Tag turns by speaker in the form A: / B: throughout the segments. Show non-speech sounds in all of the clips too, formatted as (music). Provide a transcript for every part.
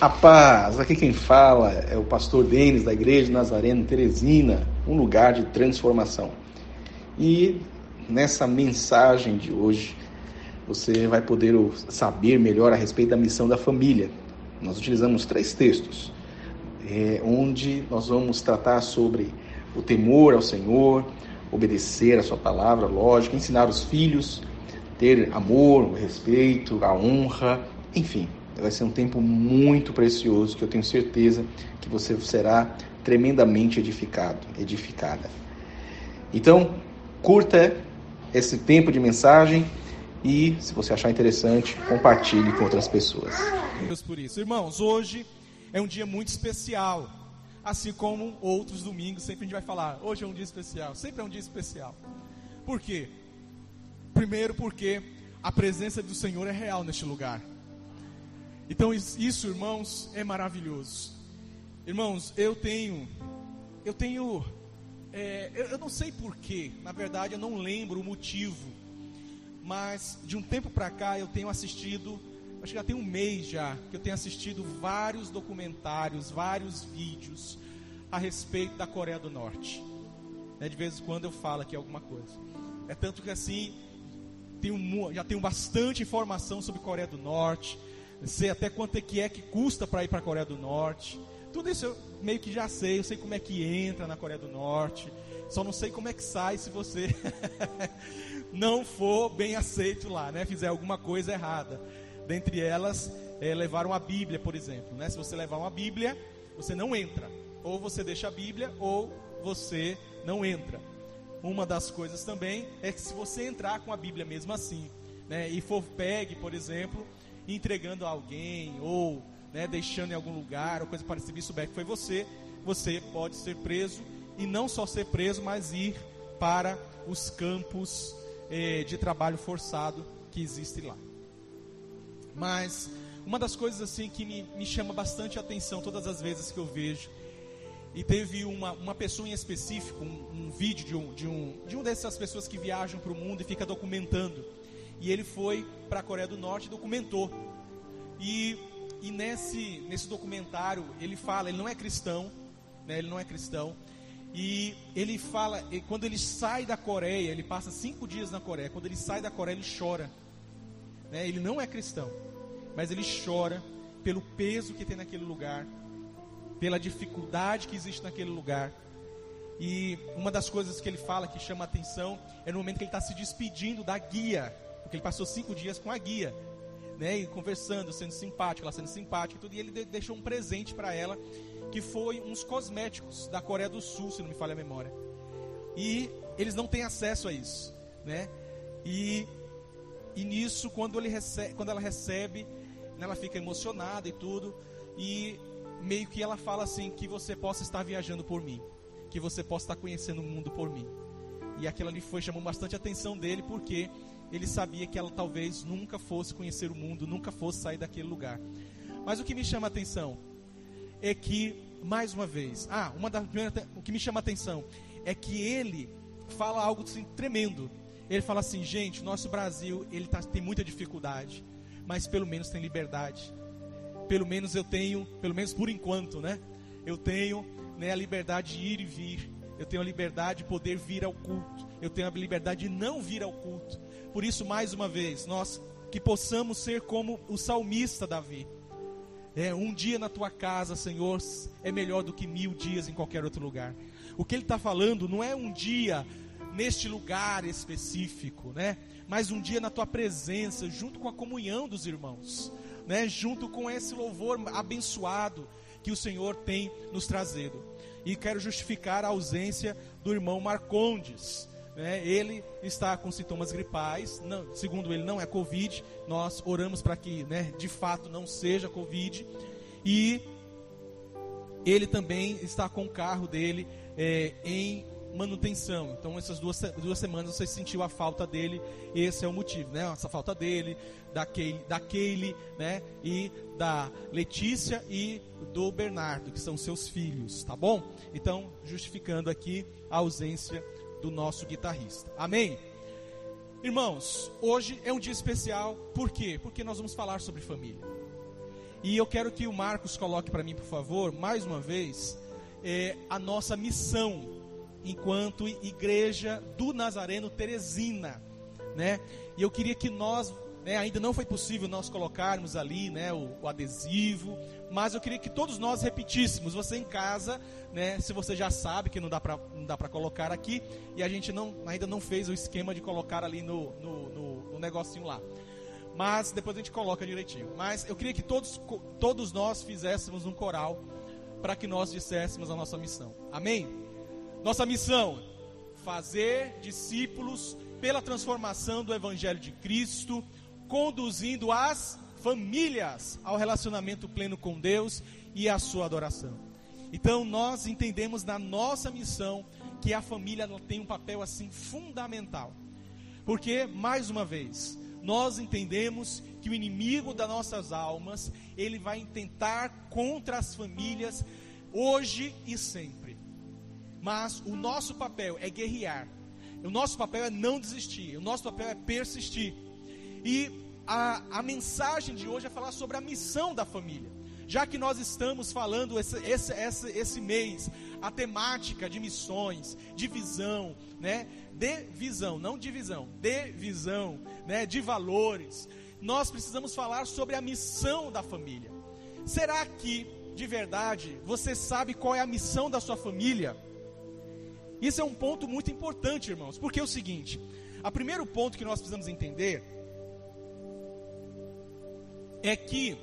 A: A paz, aqui quem fala é o pastor Denis da Igreja Nazareno Teresina, um lugar de transformação. E nessa mensagem de hoje, você vai poder saber melhor a respeito da missão da família. Nós utilizamos três textos, é, onde nós vamos tratar sobre o temor ao Senhor, obedecer a Sua palavra, lógico, ensinar os filhos, ter amor, respeito, a honra, enfim, Vai ser um tempo muito precioso que eu tenho certeza que você será tremendamente edificado, edificada. Então, curta esse tempo de mensagem e, se você achar interessante, compartilhe com outras pessoas.
B: Deus por isso. Irmãos, hoje é um dia muito especial. Assim como outros domingos, sempre a gente vai falar, hoje é um dia especial, sempre é um dia especial. Por quê? Primeiro porque a presença do Senhor é real neste lugar. Então isso, irmãos, é maravilhoso. Irmãos, eu tenho, eu tenho, é, eu, eu não sei porquê, na verdade eu não lembro o motivo, mas de um tempo para cá eu tenho assistido, acho que já tem um mês já, que eu tenho assistido vários documentários, vários vídeos a respeito da Coreia do Norte. Né, de vez em quando eu falo aqui alguma coisa. É tanto que assim, tenho, já tenho bastante informação sobre Coreia do Norte sei até quanto é que é que custa para ir para a Coreia do Norte. Tudo isso eu meio que já sei, eu sei como é que entra na Coreia do Norte. Só não sei como é que sai se você (laughs) não for bem aceito lá, né? Fizer alguma coisa errada. Dentre elas, é, levar uma Bíblia, por exemplo. Né? Se você levar uma Bíblia, você não entra. Ou você deixa a Bíblia, ou você não entra. Uma das coisas também é que se você entrar com a Bíblia mesmo assim, né, e for pegue, por exemplo, entregando a alguém ou né, deixando em algum lugar ou coisa parecida e souber que foi você, você pode ser preso e não só ser preso, mas ir para os campos eh, de trabalho forçado que existem lá. Mas uma das coisas assim que me, me chama bastante atenção todas as vezes que eu vejo e teve uma, uma pessoa em específico, um, um vídeo de um, de, um, de um dessas pessoas que viajam para o mundo e fica documentando e ele foi para a Coreia do Norte e documentou. E, e nesse, nesse documentário ele fala, ele não é cristão, né, ele não é cristão, e ele fala, e quando ele sai da Coreia, ele passa cinco dias na Coreia, quando ele sai da Coreia ele chora. Né, ele não é cristão, mas ele chora pelo peso que tem naquele lugar, pela dificuldade que existe naquele lugar. E uma das coisas que ele fala que chama atenção é no momento que ele está se despedindo da guia porque ele passou cinco dias com a guia, né? E conversando, sendo simpático, ela sendo simpática e tudo. E ele deixou um presente para ela, que foi uns cosméticos da Coreia do Sul, se não me falha a memória. E eles não têm acesso a isso, né? E, e nisso, quando, ele recebe, quando ela recebe, né, ela fica emocionada e tudo. E meio que ela fala assim: que você possa estar viajando por mim, que você possa estar conhecendo o mundo por mim. E aquilo ali foi chamou bastante a atenção dele, porque ele sabia que ela talvez nunca fosse conhecer o mundo, nunca fosse sair daquele lugar. Mas o que me chama a atenção é que, mais uma vez, ah, uma das primeiras, o que me chama a atenção é que ele fala algo assim, tremendo. Ele fala assim, gente, nosso Brasil ele tá, tem muita dificuldade, mas pelo menos tem liberdade. Pelo menos eu tenho, pelo menos por enquanto, né? Eu tenho né, a liberdade de ir e vir. Eu tenho a liberdade de poder vir ao culto. Eu tenho a liberdade de não vir ao culto. Por isso, mais uma vez, nós que possamos ser como o salmista Davi. É, um dia na tua casa, Senhor, é melhor do que mil dias em qualquer outro lugar. O que ele está falando não é um dia neste lugar específico, né? Mas um dia na tua presença, junto com a comunhão dos irmãos, né? Junto com esse louvor abençoado que o Senhor tem nos trazido. E quero justificar a ausência do irmão Marcondes, né, ele está com sintomas gripais, não, segundo ele não é Covid, nós oramos para que né, de fato não seja Covid, e ele também está com o carro dele é, em manutenção. Então, essas duas, duas semanas você sentiu a falta dele, esse é o motivo, né? Essa falta dele, da Kaylee, da né? E da Letícia e do Bernardo, que são seus filhos, tá bom? Então, justificando aqui a ausência do nosso guitarrista. Amém? Irmãos, hoje é um dia especial, por quê? Porque nós vamos falar sobre família. E eu quero que o Marcos coloque para mim, por favor, mais uma vez, é, a nossa missão enquanto igreja do Nazareno Teresina, né? E eu queria que nós, né, ainda não foi possível nós colocarmos ali, né, o, o adesivo, mas eu queria que todos nós repetíssemos. Você em casa, né, se você já sabe que não dá para colocar aqui e a gente não ainda não fez o esquema de colocar ali no, no, no, no negocinho lá mas depois a gente coloca direitinho. Mas eu queria que todos, todos nós fizéssemos um coral para que nós disséssemos a nossa missão. Amém? Nossa missão: fazer discípulos pela transformação do Evangelho de Cristo, conduzindo as famílias ao relacionamento pleno com Deus e à sua adoração. Então nós entendemos na nossa missão que a família tem um papel assim fundamental. Porque mais uma vez, nós entendemos que o inimigo das nossas almas, ele vai tentar contra as famílias hoje e sempre. Mas o nosso papel é guerrear. O nosso papel é não desistir. O nosso papel é persistir. E a, a mensagem de hoje é falar sobre a missão da família. Já que nós estamos falando esse, esse, esse, esse mês, a temática de missões, de visão, né? De visão, não divisão, de visão, né? De valores. Nós precisamos falar sobre a missão da família. Será que, de verdade, você sabe qual é a missão da sua família? Isso é um ponto muito importante, irmãos, porque é o seguinte: o primeiro ponto que nós precisamos entender é que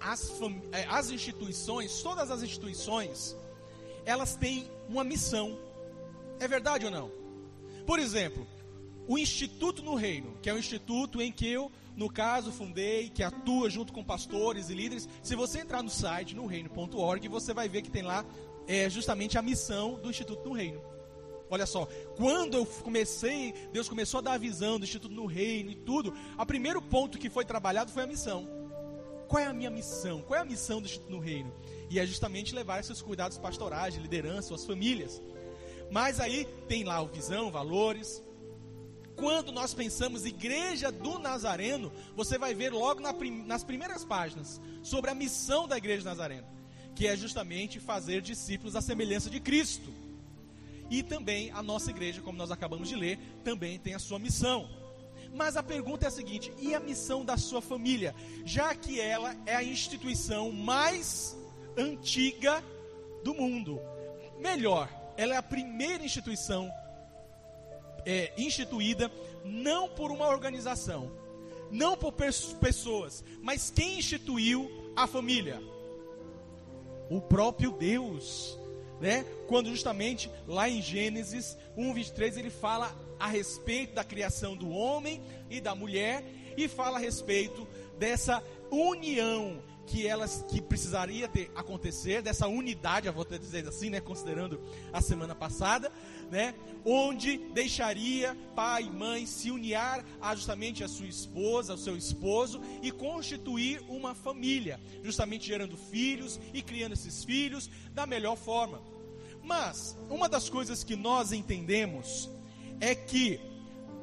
B: as, é, as instituições, todas as instituições, elas têm uma missão. É verdade ou não? Por exemplo, o Instituto no Reino, que é um instituto em que eu, no caso, fundei, que atua junto com pastores e líderes. Se você entrar no site, no reino.org, você vai ver que tem lá é, justamente a missão do Instituto no Reino. Olha só, quando eu comecei, Deus começou a dar a visão do Instituto no Reino e tudo, o primeiro ponto que foi trabalhado foi a missão qual é a minha missão? Qual é a missão do Instituto no Reino? E é justamente levar esses cuidados pastorais, de liderança, às famílias. Mas aí tem lá o visão, valores. Quando nós pensamos igreja do Nazareno, você vai ver logo na prim nas primeiras páginas sobre a missão da igreja do Nazareno, que é justamente fazer discípulos à semelhança de Cristo. E também a nossa igreja, como nós acabamos de ler, também tem a sua missão. Mas a pergunta é a seguinte: e a missão da sua família? Já que ela é a instituição mais antiga do mundo. Melhor, ela é a primeira instituição é, instituída não por uma organização, não por pessoas, mas quem instituiu a família? O próprio Deus. Né? Quando justamente lá em Gênesis 1:23 ele fala a respeito da criação do homem e da mulher e fala a respeito dessa união que elas que precisaria ter acontecer dessa unidade, eu vou dizer assim, né, considerando a semana passada, né, onde deixaria pai e mãe se unir a justamente a sua esposa, ao seu esposo e constituir uma família, justamente gerando filhos e criando esses filhos da melhor forma. Mas uma das coisas que nós entendemos é que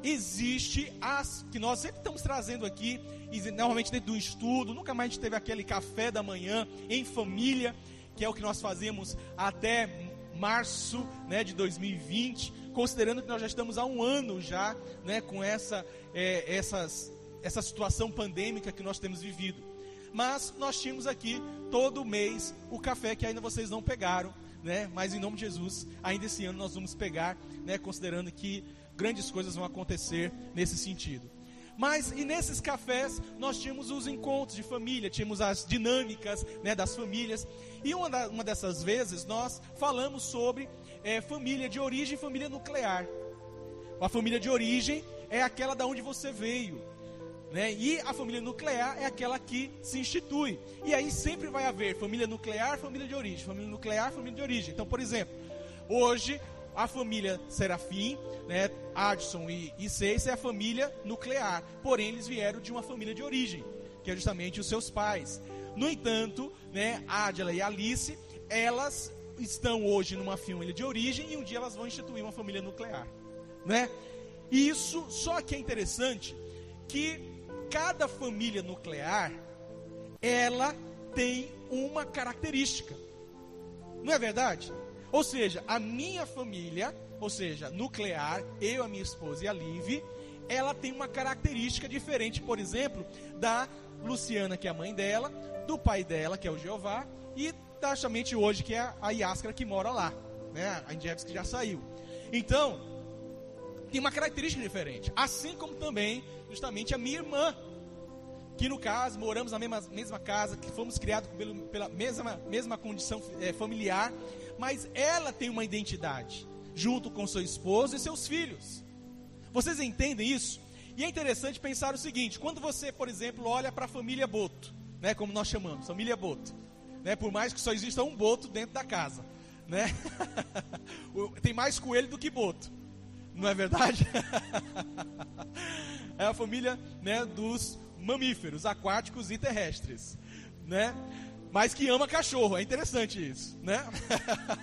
B: existe as que nós sempre estamos trazendo aqui, e normalmente dentro do estudo, nunca mais a gente teve aquele café da manhã em família, que é o que nós fazemos até março né, de 2020, considerando que nós já estamos há um ano já né, com essa, é, essas, essa situação pandêmica que nós temos vivido. Mas nós tínhamos aqui todo mês o café que ainda vocês não pegaram né? Mas em nome de Jesus, ainda esse ano nós vamos pegar, né? Considerando que grandes coisas vão acontecer nesse sentido. Mas e nesses cafés nós tínhamos os encontros de família, tínhamos as dinâmicas né, das famílias. E uma, da, uma dessas vezes nós falamos sobre é, família de origem e família nuclear. A família de origem é aquela da onde você veio. Né? E a família nuclear é aquela que se institui. E aí sempre vai haver família nuclear, família de origem, família nuclear, família de origem. Então, por exemplo, hoje a família Serafim, né, Adson e, e Seis é a família nuclear. Porém, eles vieram de uma família de origem, que é justamente os seus pais. No entanto, né, Adela e Alice, elas estão hoje numa família de origem e um dia elas vão instituir uma família nuclear, né? E isso só que é interessante que cada família nuclear, ela tem uma característica. Não é verdade? Ou seja, a minha família, ou seja, nuclear, eu, a minha esposa e a Liv, ela tem uma característica diferente, por exemplo, da Luciana, que é a mãe dela, do pai dela, que é o Jeová, e da somente hoje, que é a Yáscara que mora lá, né? A Indiebs que já saiu. Então, tem uma característica diferente. Assim como também, justamente, a minha irmã, que no caso moramos na mesma, mesma casa, que fomos criados pelo, pela mesma, mesma condição é, familiar, mas ela tem uma identidade, junto com seu esposo e seus filhos. Vocês entendem isso? E é interessante pensar o seguinte: quando você, por exemplo, olha para a família Boto, né, como nós chamamos, família Boto, né, por mais que só exista um Boto dentro da casa, né? (laughs) tem mais coelho do que Boto, não é verdade? (laughs) é a família né, dos mamíferos aquáticos e terrestres, né? Mas que ama cachorro, é interessante isso, né?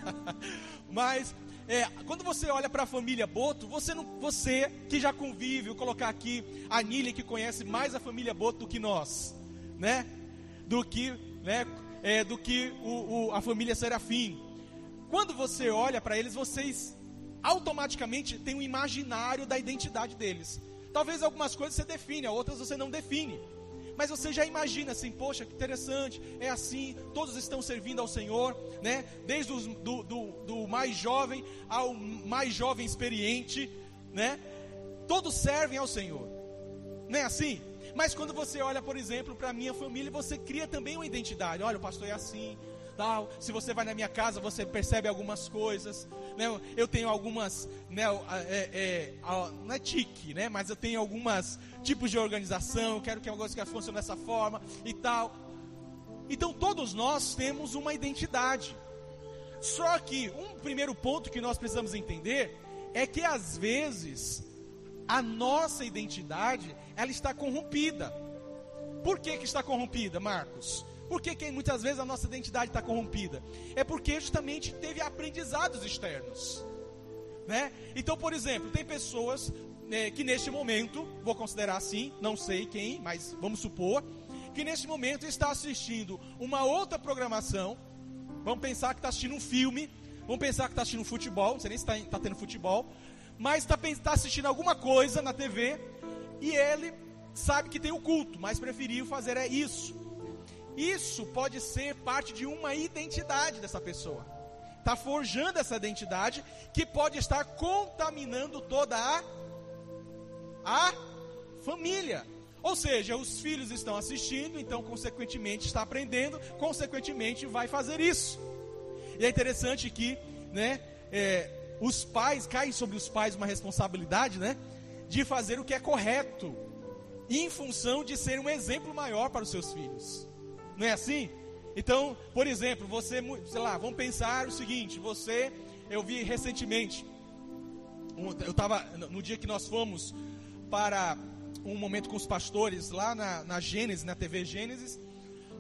B: (laughs) Mas é, quando você olha para a família Boto, você não, você que já convive, vou colocar aqui a Nília que conhece mais a família Boto do que nós, né? Do que, né? É, do que o, o, a família Serafim. Quando você olha para eles, vocês automaticamente têm um imaginário da identidade deles. Talvez algumas coisas você define, outras você não define. Mas você já imagina assim, poxa, que interessante, é assim, todos estão servindo ao Senhor, né? Desde os, do, do, do mais jovem ao mais jovem experiente, né? Todos servem ao Senhor. Não é assim? Mas quando você olha, por exemplo, para a minha família, você cria também uma identidade. Olha, o pastor é assim, tal. Se você vai na minha casa, você percebe algumas coisas. Né? Eu tenho algumas, né, é, é, não é tique, né? Mas eu tenho algumas tipos de organização. Eu quero que a coisa funcione dessa forma e tal. Então todos nós temos uma identidade. Só que um primeiro ponto que nós precisamos entender é que às vezes a nossa identidade ela está corrompida. Por que, que está corrompida, Marcos? Por que, que muitas vezes a nossa identidade está corrompida? É porque justamente teve aprendizados externos. Né? Então, por exemplo, tem pessoas né, que neste momento, vou considerar assim, não sei quem, mas vamos supor, que neste momento está assistindo uma outra programação. Vamos pensar que está assistindo um filme, vamos pensar que está assistindo futebol, não sei nem se está tá tendo futebol, mas está tá assistindo alguma coisa na TV e ele sabe que tem o culto, mas preferiu fazer é isso. Isso pode ser parte de uma identidade dessa pessoa. Está forjando essa identidade que pode estar contaminando toda a, a família. Ou seja, os filhos estão assistindo, então, consequentemente, está aprendendo, consequentemente, vai fazer isso. E é interessante que, né, é, os pais, caem sobre os pais uma responsabilidade, né, de fazer o que é correto, em função de ser um exemplo maior para os seus filhos. Não é assim? Então, por exemplo, você, sei lá, vamos pensar o seguinte: você, eu vi recentemente, eu estava no dia que nós fomos para um momento com os pastores lá na, na Gênesis, na TV Gênesis.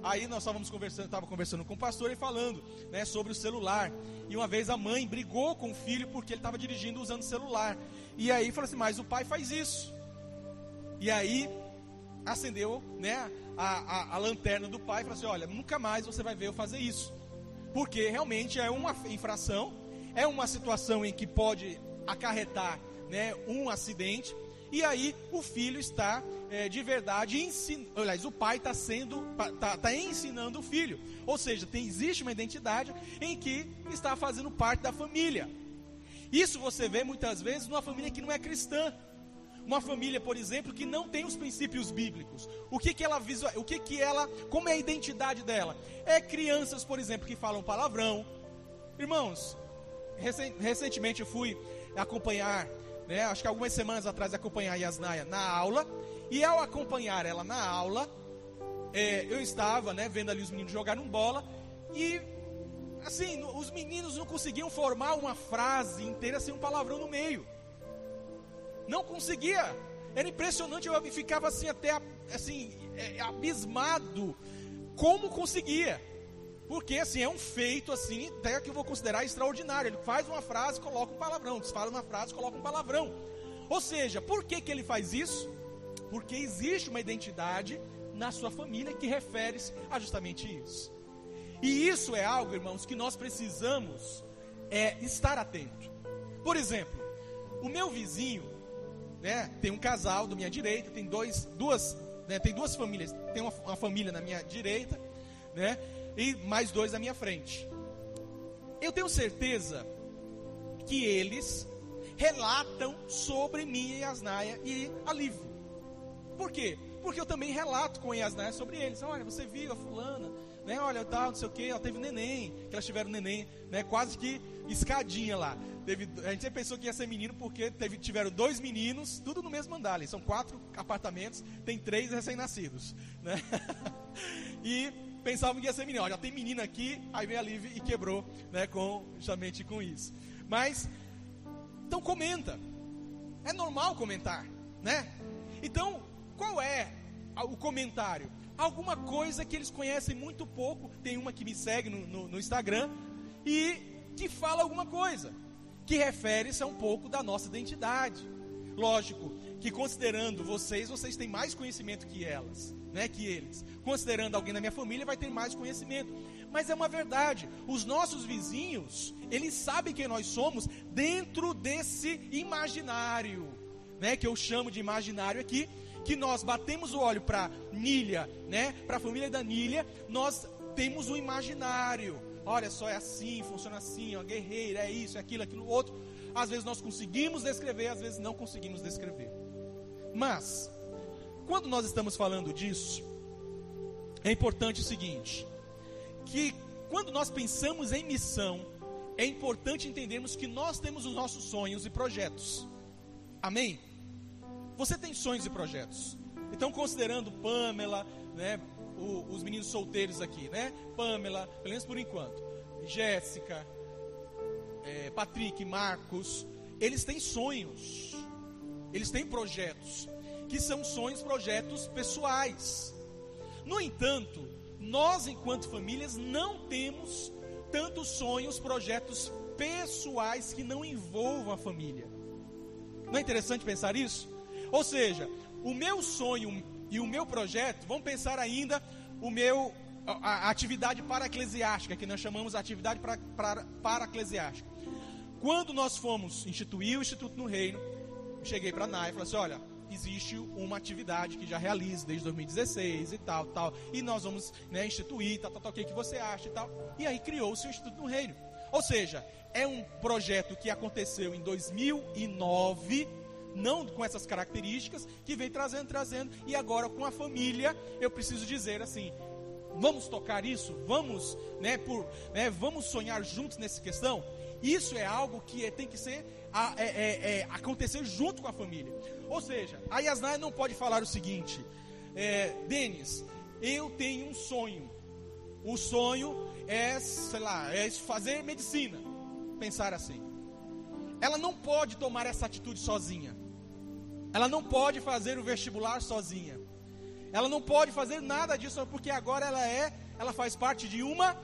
B: Aí nós estávamos conversando, estava conversando com o pastor e falando, né, sobre o celular. E uma vez a mãe brigou com o filho porque ele estava dirigindo usando o celular. E aí falou assim: "Mas o pai faz isso". E aí acendeu, né, a, a, a lanterna do pai e falou assim: Olha, nunca mais você vai ver eu fazer isso. Porque realmente é uma infração, é uma situação em que pode acarretar né, um acidente. E aí o filho está é, de verdade ensinando, aliás, o pai está sendo, está tá ensinando o filho. Ou seja, tem, existe uma identidade em que está fazendo parte da família. Isso você vê muitas vezes numa família que não é cristã uma família, por exemplo, que não tem os princípios bíblicos. O que que ela visual, o que que ela, como é a identidade dela? É crianças, por exemplo, que falam palavrão. Irmãos, recentemente eu fui acompanhar, né, acho que algumas semanas atrás acompanhar a Yasnaya na aula, e ao acompanhar ela na aula, é, eu estava, né, vendo ali os meninos jogarem bola e assim, os meninos não conseguiam formar uma frase inteira sem um palavrão no meio. Não conseguia. Era impressionante, eu ficava assim até assim é, abismado como conseguia. Porque assim é um feito assim, até que eu vou considerar extraordinário. Ele faz uma frase, coloca um palavrão, desfala uma frase, coloca um palavrão. Ou seja, por que que ele faz isso? Porque existe uma identidade na sua família, que refere-se a justamente isso. E isso é algo, irmãos, que nós precisamos é, estar atento. Por exemplo, o meu vizinho, né, tem um casal da minha direita, tem dois, duas, né, tem duas famílias, tem uma, uma família na minha direita, né, e mais dois à minha frente. Eu tenho certeza que eles relatam sobre mim e Asnaia e Alívio. Por quê? Porque eu também relato com Yasnaia sobre eles. Olha, você viu a fulana, né? Olha, tal, não sei o que, ela teve neném, que elas tiveram neném, né? Quase que escadinha lá. Teve, a gente sempre pensou que ia ser menino porque teve, tiveram dois meninos, tudo no mesmo andar. São quatro apartamentos, tem três recém-nascidos, né? (laughs) e pensavam que ia ser menino. Olha, já tem menina aqui, aí veio a Liv e quebrou, né? Com, justamente com isso. Mas, então comenta. É normal comentar, né? Então, qual é o comentário? alguma coisa que eles conhecem muito pouco. Tem uma que me segue no, no, no Instagram e que fala alguma coisa que refere-se a um pouco da nossa identidade. Lógico que considerando vocês, vocês têm mais conhecimento que elas, né, que eles. Considerando alguém da minha família, vai ter mais conhecimento. Mas é uma verdade. Os nossos vizinhos, eles sabem quem nós somos dentro desse imaginário, né, que eu chamo de imaginário aqui, que nós batemos o olho para Nília, né? Para a família da Nília, nós temos um imaginário. Olha só, é assim, funciona assim, ó, guerreira, é isso, é aquilo, aquilo outro. Às vezes nós conseguimos descrever, às vezes não conseguimos descrever. Mas, quando nós estamos falando disso, é importante o seguinte: que quando nós pensamos em missão, é importante entendermos que nós temos os nossos sonhos e projetos. Amém? Você tem sonhos e projetos. Então, considerando Pamela, né, o, os meninos solteiros aqui, né? Pamela, pelo menos por enquanto. Jéssica, é, Patrick, Marcos, eles têm sonhos. Eles têm projetos, que são sonhos, projetos pessoais. No entanto, nós, enquanto famílias, não temos tantos sonhos, projetos pessoais que não envolvam a família. Não é interessante pensar isso? Ou seja, o meu sonho e o meu projeto, vamos pensar ainda o meu a, a atividade para-eclesiástica, que nós chamamos de atividade para, para, para-eclesiástica. Quando nós fomos instituir o Instituto no Reino, cheguei para a NAI e falei assim: olha, existe uma atividade que já realiza desde 2016 e tal, tal, e nós vamos né, instituir, tal, tal, tal, o que, que você acha e tal. E aí criou-se o Instituto no Reino. Ou seja, é um projeto que aconteceu em 2009 não com essas características, que vem trazendo, trazendo, e agora com a família, eu preciso dizer assim: vamos tocar isso, vamos, né, por, né, vamos sonhar juntos nessa questão. Isso é algo que é, tem que ser é, é, é, acontecer junto com a família. Ou seja, a Yasnaya não pode falar o seguinte: é, Denis, eu tenho um sonho. O sonho é, sei lá, é fazer medicina. Pensar assim. Ela não pode tomar essa atitude sozinha. Ela não pode fazer o vestibular sozinha. Ela não pode fazer nada disso porque agora ela é, ela faz parte de uma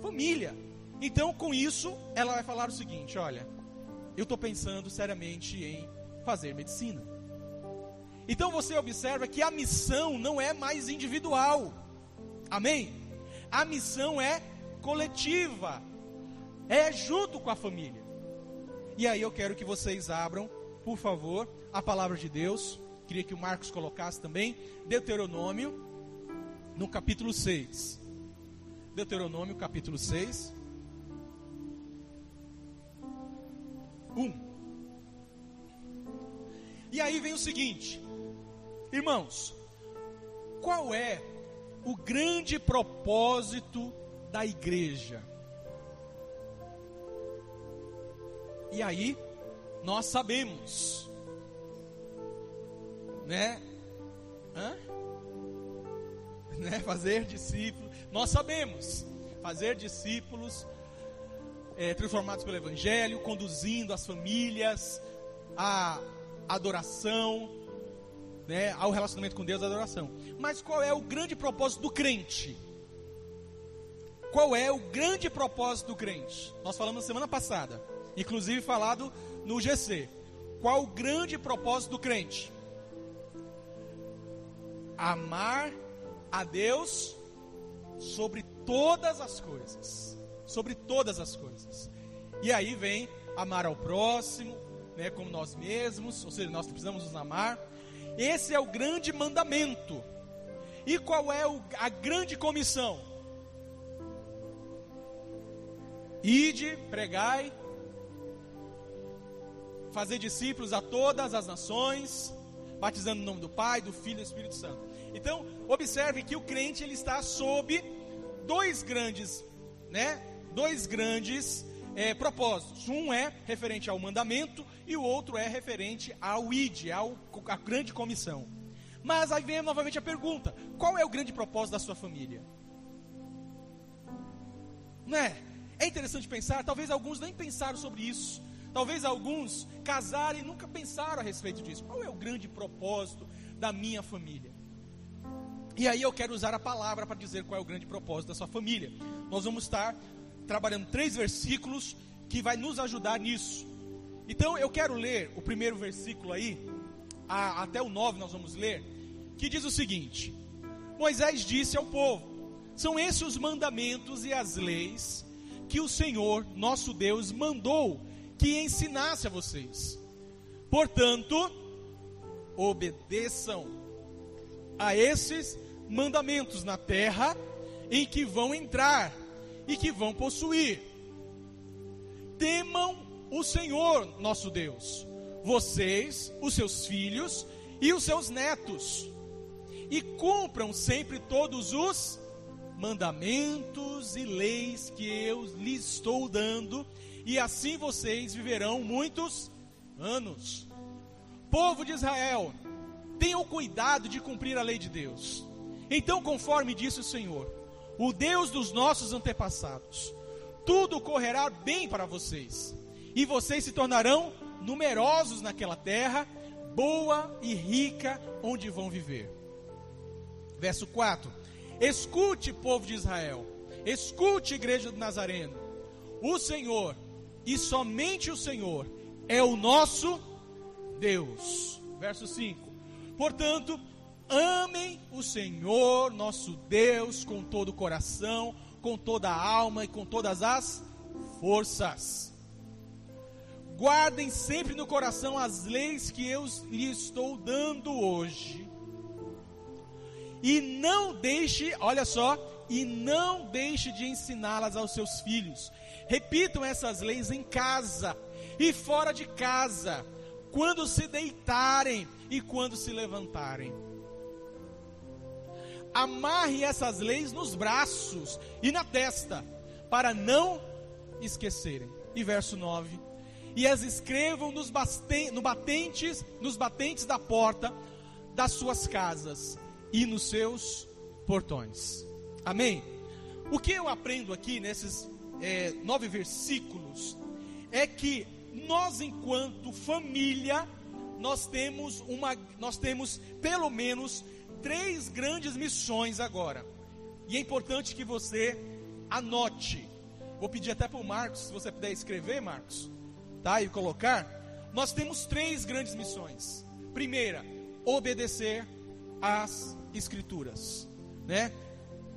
B: família. Então, com isso, ela vai falar o seguinte: olha, eu estou pensando seriamente em fazer medicina. Então você observa que a missão não é mais individual. Amém? A missão é coletiva. É junto com a família. E aí eu quero que vocês abram, por favor, a palavra de Deus. Queria que o Marcos colocasse também. Deuteronômio, no capítulo 6. Deuteronômio, capítulo 6. 1. E aí vem o seguinte, irmãos, qual é o grande propósito da igreja? E aí, nós sabemos né? Hã? Né? Fazer discípulos. Nós sabemos fazer discípulos é, transformados pelo Evangelho, conduzindo as famílias à adoração, né? Ao relacionamento com Deus, à adoração. Mas qual é o grande propósito do crente? Qual é o grande propósito do crente? Nós falamos na semana passada, inclusive falado no GC. Qual o grande propósito do crente? amar a Deus sobre todas as coisas. Sobre todas as coisas. E aí vem amar ao próximo, né, como nós mesmos, ou seja, nós precisamos nos amar. Esse é o grande mandamento. E qual é o, a grande comissão? Ide, pregai, fazer discípulos a todas as nações, batizando no nome do Pai, do Filho e do Espírito Santo. Então, observe que o crente ele está sob dois grandes, né? Dois grandes é, propósitos. Um é referente ao mandamento e o outro é referente ao ID, ao, à grande comissão. Mas aí vem novamente a pergunta: qual é o grande propósito da sua família? Não é? É interessante pensar, talvez alguns nem pensaram sobre isso. Talvez alguns casaram e nunca pensaram a respeito disso. Qual é o grande propósito da minha família? E aí eu quero usar a palavra para dizer qual é o grande propósito da sua família. Nós vamos estar trabalhando três versículos que vai nos ajudar nisso. Então eu quero ler o primeiro versículo aí, a, até o 9 nós vamos ler, que diz o seguinte: Moisés disse ao povo: São esses os mandamentos e as leis que o Senhor, nosso Deus, mandou que ensinasse a vocês. Portanto, obedeçam a esses mandamentos na terra em que vão entrar e que vão possuir. Temam o Senhor nosso Deus, vocês, os seus filhos e os seus netos, e cumpram sempre todos os mandamentos e leis que eu lhes estou dando, e assim vocês viverão muitos anos. Povo de Israel, tenham cuidado de cumprir a lei de Deus. Então, conforme disse o Senhor, o Deus dos nossos antepassados, tudo correrá bem para vocês, e vocês se tornarão numerosos naquela terra, boa e rica, onde vão viver. Verso 4: Escute, povo de Israel, escute, igreja do Nazareno, o Senhor, e somente o Senhor, é o nosso Deus. Verso 5: Portanto, amem o Senhor nosso Deus com todo o coração, com toda a alma e com todas as forças. Guardem sempre no coração as leis que eu lhe estou dando hoje e não deixe, olha só, e não deixe de ensiná-las aos seus filhos. Repitam essas leis em casa e fora de casa, quando se deitarem e quando se levantarem. Amarre essas leis nos braços e na testa, para não esquecerem. E verso 9: E as escrevam nos, no batentes, nos batentes da porta das suas casas e nos seus portões. Amém? O que eu aprendo aqui nesses é, nove versículos é que nós, enquanto família, nós temos uma, nós temos pelo menos três grandes missões agora. E é importante que você anote. Vou pedir até para o Marcos, se você puder escrever, Marcos, tá? E colocar. Nós temos três grandes missões. Primeira, obedecer às escrituras, né?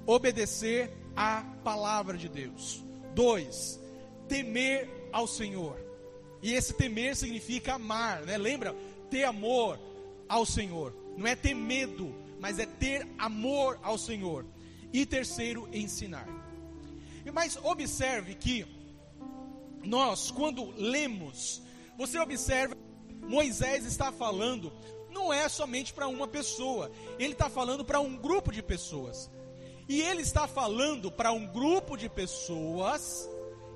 B: Obedecer à palavra de Deus. Dois, temer ao Senhor. E esse temer significa amar, né? Lembra? Ter amor ao Senhor. Não é ter medo, mas é ter amor ao Senhor. E terceiro, ensinar. Mas observe que nós, quando lemos, você observa, Moisés está falando não é somente para uma pessoa, ele está falando para um grupo de pessoas. E ele está falando para um grupo de pessoas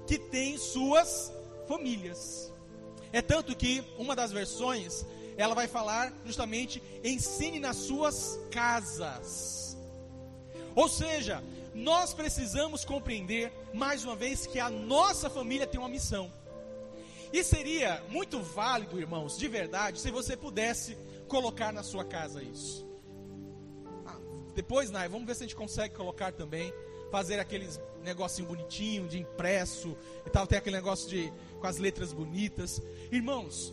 B: que tem suas famílias. É tanto que uma das versões, ela vai falar justamente ensine nas suas casas. Ou seja, nós precisamos compreender mais uma vez que a nossa família tem uma missão. E seria muito válido, irmãos, de verdade, se você pudesse colocar na sua casa isso. Depois, Nai, vamos ver se a gente consegue colocar também, fazer aqueles negocinho bonitinho de impresso e tal, tem aquele negócio de com as letras bonitas. Irmãos,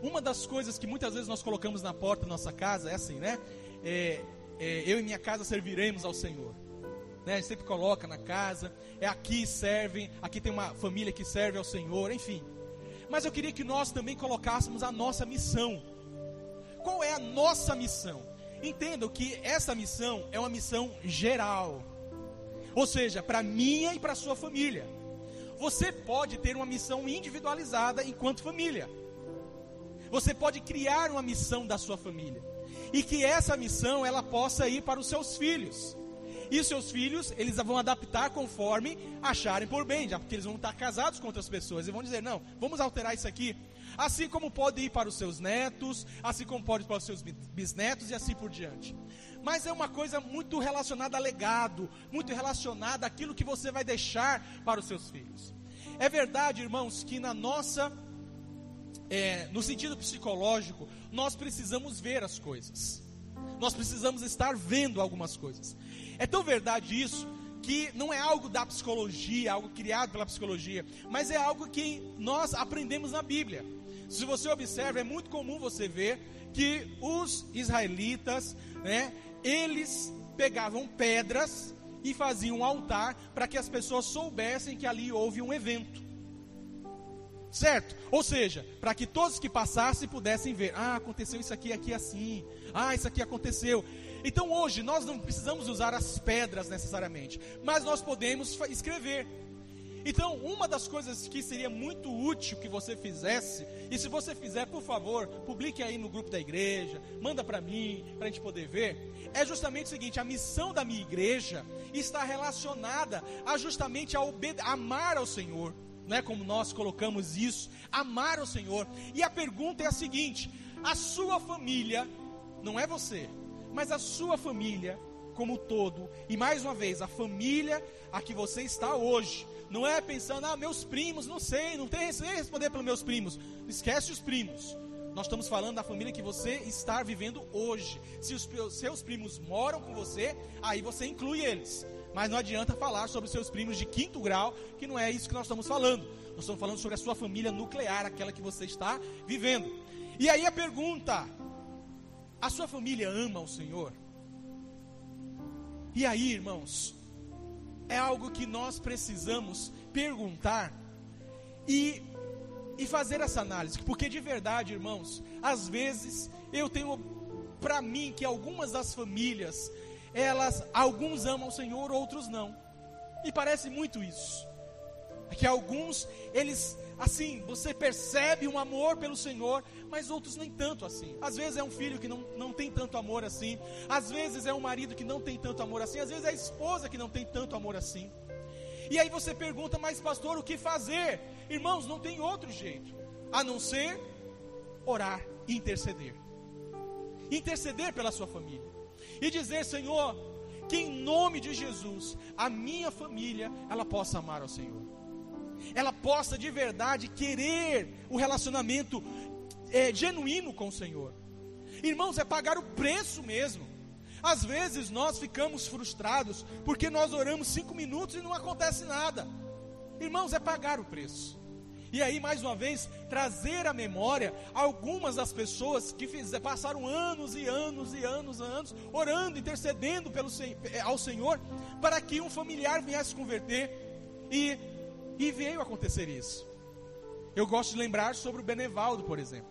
B: uma das coisas que muitas vezes nós colocamos na porta da nossa casa é assim, né? É, é, eu e minha casa serviremos ao Senhor. Né? A gente sempre coloca na casa, é aqui servem, aqui tem uma família que serve ao Senhor, enfim. Mas eu queria que nós também colocássemos a nossa missão. Qual é a nossa missão? Entendam que essa missão é uma missão geral. Ou seja, para minha e para sua família. Você pode ter uma missão individualizada enquanto família. Você pode criar uma missão da sua família. E que essa missão ela possa ir para os seus filhos. E os seus filhos, eles vão adaptar conforme acharem por bem, já porque eles vão estar casados com outras pessoas e vão dizer: "Não, vamos alterar isso aqui". Assim como pode ir para os seus netos, assim como pode ir para os seus bisnetos e assim por diante. Mas é uma coisa muito relacionada a legado, muito relacionada àquilo que você vai deixar para os seus filhos. É verdade, irmãos, que na nossa é, no sentido psicológico, nós precisamos ver as coisas. Nós precisamos estar vendo algumas coisas. É tão verdade isso que não é algo da psicologia, algo criado pela psicologia, mas é algo que nós aprendemos na Bíblia. Se você observa, é muito comum você ver que os israelitas, né, eles pegavam pedras e faziam um altar para que as pessoas soubessem que ali houve um evento. Certo? Ou seja, para que todos que passassem pudessem ver, ah, aconteceu isso aqui, aqui assim, ah, isso aqui aconteceu. Então hoje nós não precisamos usar as pedras necessariamente, mas nós podemos escrever. Então, uma das coisas que seria muito útil que você fizesse, e se você fizer, por favor, publique aí no grupo da igreja, manda para mim, para a gente poder ver, é justamente o seguinte: a missão da minha igreja está relacionada a justamente a amar ao Senhor não é como nós colocamos isso, amar o Senhor. E a pergunta é a seguinte: a sua família, não é você, mas a sua família como todo, e mais uma vez, a família a que você está hoje, não é pensando, ah, meus primos, não sei, não tem nem responder pelos meus primos. Esquece os primos. Nós estamos falando da família que você está vivendo hoje. Se os seus primos moram com você, aí você inclui eles. Mas não adianta falar sobre seus primos de quinto grau, que não é isso que nós estamos falando. Nós estamos falando sobre a sua família nuclear, aquela que você está vivendo. E aí a pergunta: a sua família ama o Senhor? E aí, irmãos, é algo que nós precisamos perguntar e, e fazer essa análise, porque de verdade, irmãos, às vezes eu tenho para mim que algumas das famílias elas, alguns amam o Senhor, outros não. E parece muito isso. É que alguns, eles, assim, você percebe um amor pelo Senhor, mas outros nem tanto assim. Às vezes é um filho que não, não tem tanto amor assim. Às vezes é um marido que não tem tanto amor assim. Às vezes é a esposa que não tem tanto amor assim. E aí você pergunta, mas pastor, o que fazer? Irmãos, não tem outro jeito a não ser orar e interceder. Interceder pela sua família e dizer, Senhor, que em nome de Jesus, a minha família, ela possa amar ao Senhor. Ela possa de verdade querer o relacionamento é, genuíno com o Senhor. Irmãos, é pagar o preço mesmo. Às vezes nós ficamos frustrados porque nós oramos cinco minutos e não acontece nada. Irmãos, é pagar o preço. E aí, mais uma vez, trazer à memória algumas das pessoas que fiz, passaram anos e anos e anos e anos orando, intercedendo pelo, ao Senhor para que um familiar viesse converter e, e veio acontecer isso. Eu gosto de lembrar sobre o Benevaldo, por exemplo.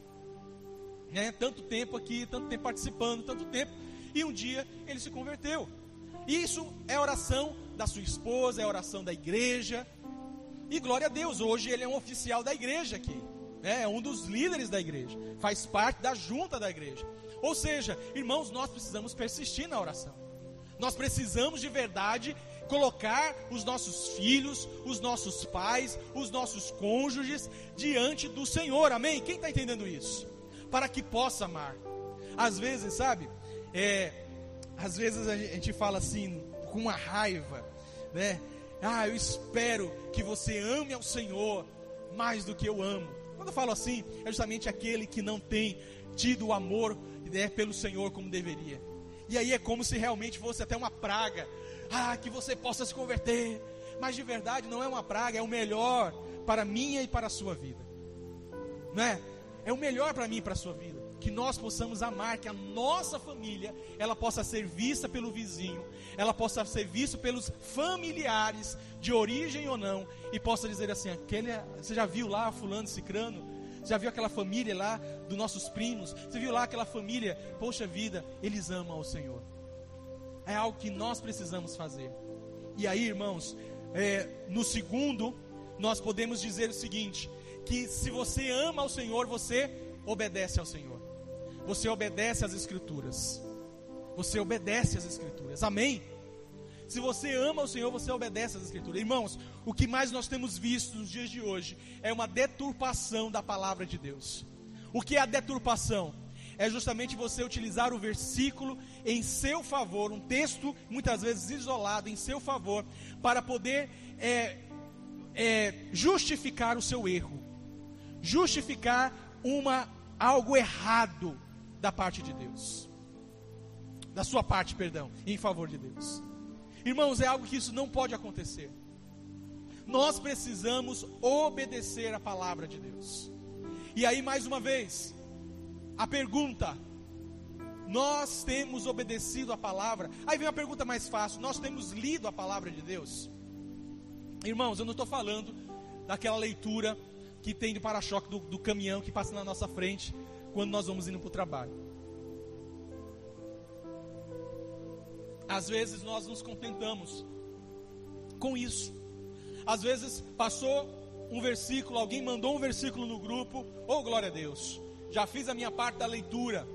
B: Né? Tanto tempo aqui, tanto tempo participando, tanto tempo, e um dia ele se converteu. Isso é oração da sua esposa, é oração da igreja, e glória a Deus, hoje ele é um oficial da igreja aqui. Né? É um dos líderes da igreja. Faz parte da junta da igreja. Ou seja, irmãos, nós precisamos persistir na oração. Nós precisamos de verdade colocar os nossos filhos, os nossos pais, os nossos cônjuges diante do Senhor, amém? Quem está entendendo isso? Para que possa amar. Às vezes, sabe, é, às vezes a gente fala assim, com uma raiva, né? Ah, eu espero que você ame ao Senhor mais do que eu amo. Quando eu falo assim, é justamente aquele que não tem tido o amor né, pelo Senhor como deveria. E aí é como se realmente fosse até uma praga. Ah, que você possa se converter. Mas de verdade não é uma praga, é o melhor para minha e para a sua vida. Não é? É o melhor para mim e para a sua vida. que nós possamos amar, que a nossa família, ela possa ser vista pelo vizinho, ela possa ser vista pelos familiares, de origem ou não, e possa dizer assim, aquele, é, você já viu lá fulano, cicrano? Você já viu aquela família lá dos nossos primos? Você viu lá aquela família? Poxa vida, eles amam ao Senhor. É algo que nós precisamos fazer. E aí, irmãos, é, no segundo, nós podemos dizer o seguinte: que se você ama ao Senhor, você obedece ao Senhor. Você obedece às Escrituras. Você obedece às Escrituras. Amém? Se você ama o Senhor, você obedece às Escrituras. Irmãos, o que mais nós temos visto nos dias de hoje é uma deturpação da palavra de Deus. O que é a deturpação? É justamente você utilizar o versículo em seu favor, um texto muitas vezes isolado em seu favor, para poder é, é, justificar o seu erro, justificar uma algo errado da parte de Deus. Da sua parte, perdão, em favor de Deus. Irmãos, é algo que isso não pode acontecer. Nós precisamos obedecer a palavra de Deus. E aí, mais uma vez, a pergunta: nós temos obedecido a palavra? Aí vem a pergunta mais fácil: nós temos lido a palavra de Deus? Irmãos, eu não estou falando daquela leitura que tem de para-choque do, do caminhão que passa na nossa frente quando nós vamos indo para o trabalho. Às vezes nós nos contentamos com isso. Às vezes passou um versículo, alguém mandou um versículo no grupo, oh glória a Deus, já fiz a minha parte da leitura.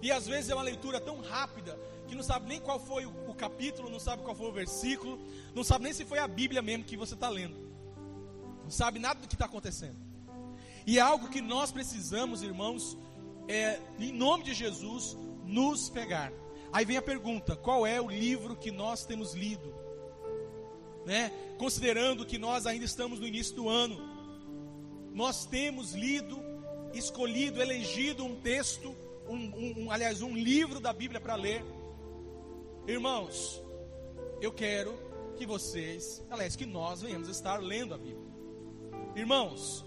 B: E às vezes é uma leitura tão rápida que não sabe nem qual foi o, capítulo, não sabe qual foi o versículo, não sabe nem se foi a Bíblia mesmo que você está lendo, não sabe nada do que está acontecendo. E é algo que nós precisamos, irmãos, é, em nome de Jesus, nos pegar. Aí vem a pergunta: qual é o livro que nós temos lido? Né? Considerando que nós ainda estamos no início do ano, nós temos lido, escolhido, elegido um texto, um, um, um aliás, um livro da Bíblia para ler. Irmãos, eu quero que vocês, aliás, que nós venhamos estar lendo a Bíblia. Irmãos,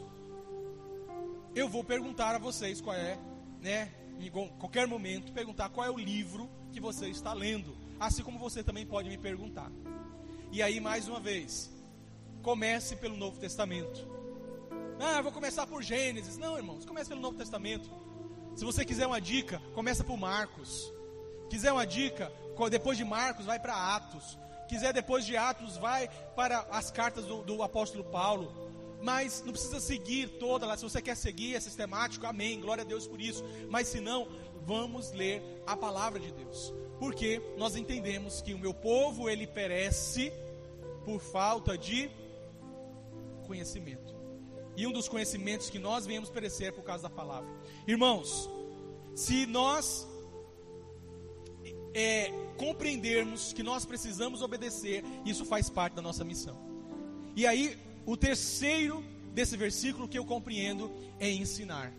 B: eu vou perguntar a vocês qual é, né, em qualquer momento, perguntar qual é o livro que você está lendo, assim como você também pode me perguntar. E aí, mais uma vez, comece pelo Novo Testamento. Ah, vou começar por Gênesis. Não, irmãos, comece pelo Novo Testamento. Se você quiser uma dica, começa por Marcos. Quiser uma dica, depois de Marcos, vai para Atos. Quiser depois de Atos, vai para as cartas do, do apóstolo Paulo mas não precisa seguir toda lá. Se você quer seguir, é sistemático, amém. Glória a Deus por isso. Mas se não, vamos ler a palavra de Deus. Porque nós entendemos que o meu povo ele perece por falta de conhecimento. E um dos conhecimentos que nós viemos perecer é por causa da palavra. Irmãos, se nós é, compreendermos que nós precisamos obedecer, isso faz parte da nossa missão. E aí, o terceiro desse versículo que eu compreendo é ensinar.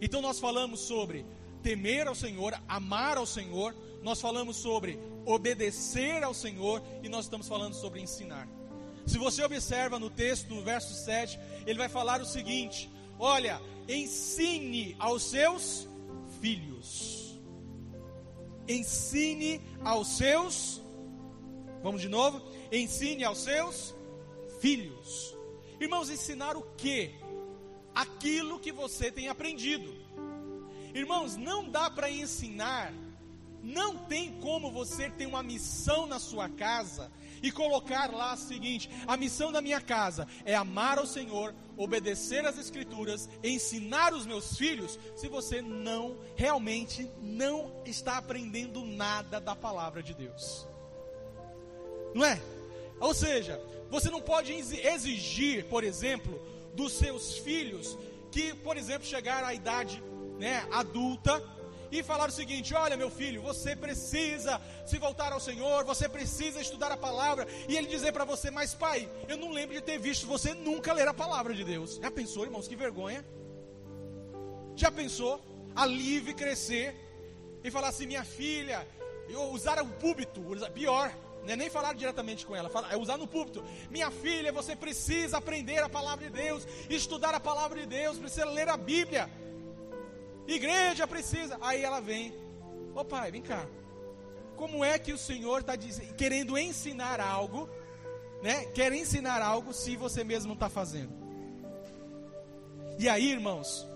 B: Então nós falamos sobre temer ao Senhor, amar ao Senhor, nós falamos sobre obedecer ao Senhor e nós estamos falando sobre ensinar. Se você observa no texto, no verso 7, ele vai falar o seguinte: Olha, ensine aos seus filhos. Ensine aos seus. Vamos de novo? Ensine aos seus filhos. Irmãos, ensinar o que? Aquilo que você tem aprendido. Irmãos, não dá para ensinar, não tem como você ter uma missão na sua casa e colocar lá o seguinte: a missão da minha casa é amar ao Senhor, obedecer às Escrituras, ensinar os meus filhos, se você não, realmente não está aprendendo nada da palavra de Deus. Não é? Ou seja, você não pode exigir, por exemplo, dos seus filhos que, por exemplo, chegar à idade né, adulta e falar o seguinte: olha, meu filho, você precisa se voltar ao Senhor, você precisa estudar a palavra, e ele dizer para você, mas pai, eu não lembro de ter visto você nunca ler a palavra de Deus. Já pensou, irmãos, que vergonha? Já pensou? A Live crescer e falar assim, minha filha, eu usar o púlpito, pior, não é nem falar diretamente com ela, é usar no púlpito. Minha filha, você precisa aprender a palavra de Deus, estudar a palavra de Deus, precisa ler a Bíblia. Igreja precisa. Aí ela vem. Ô pai, vem cá. Como é que o Senhor está querendo ensinar algo, né? Quer ensinar algo se você mesmo está fazendo? E aí, irmãos,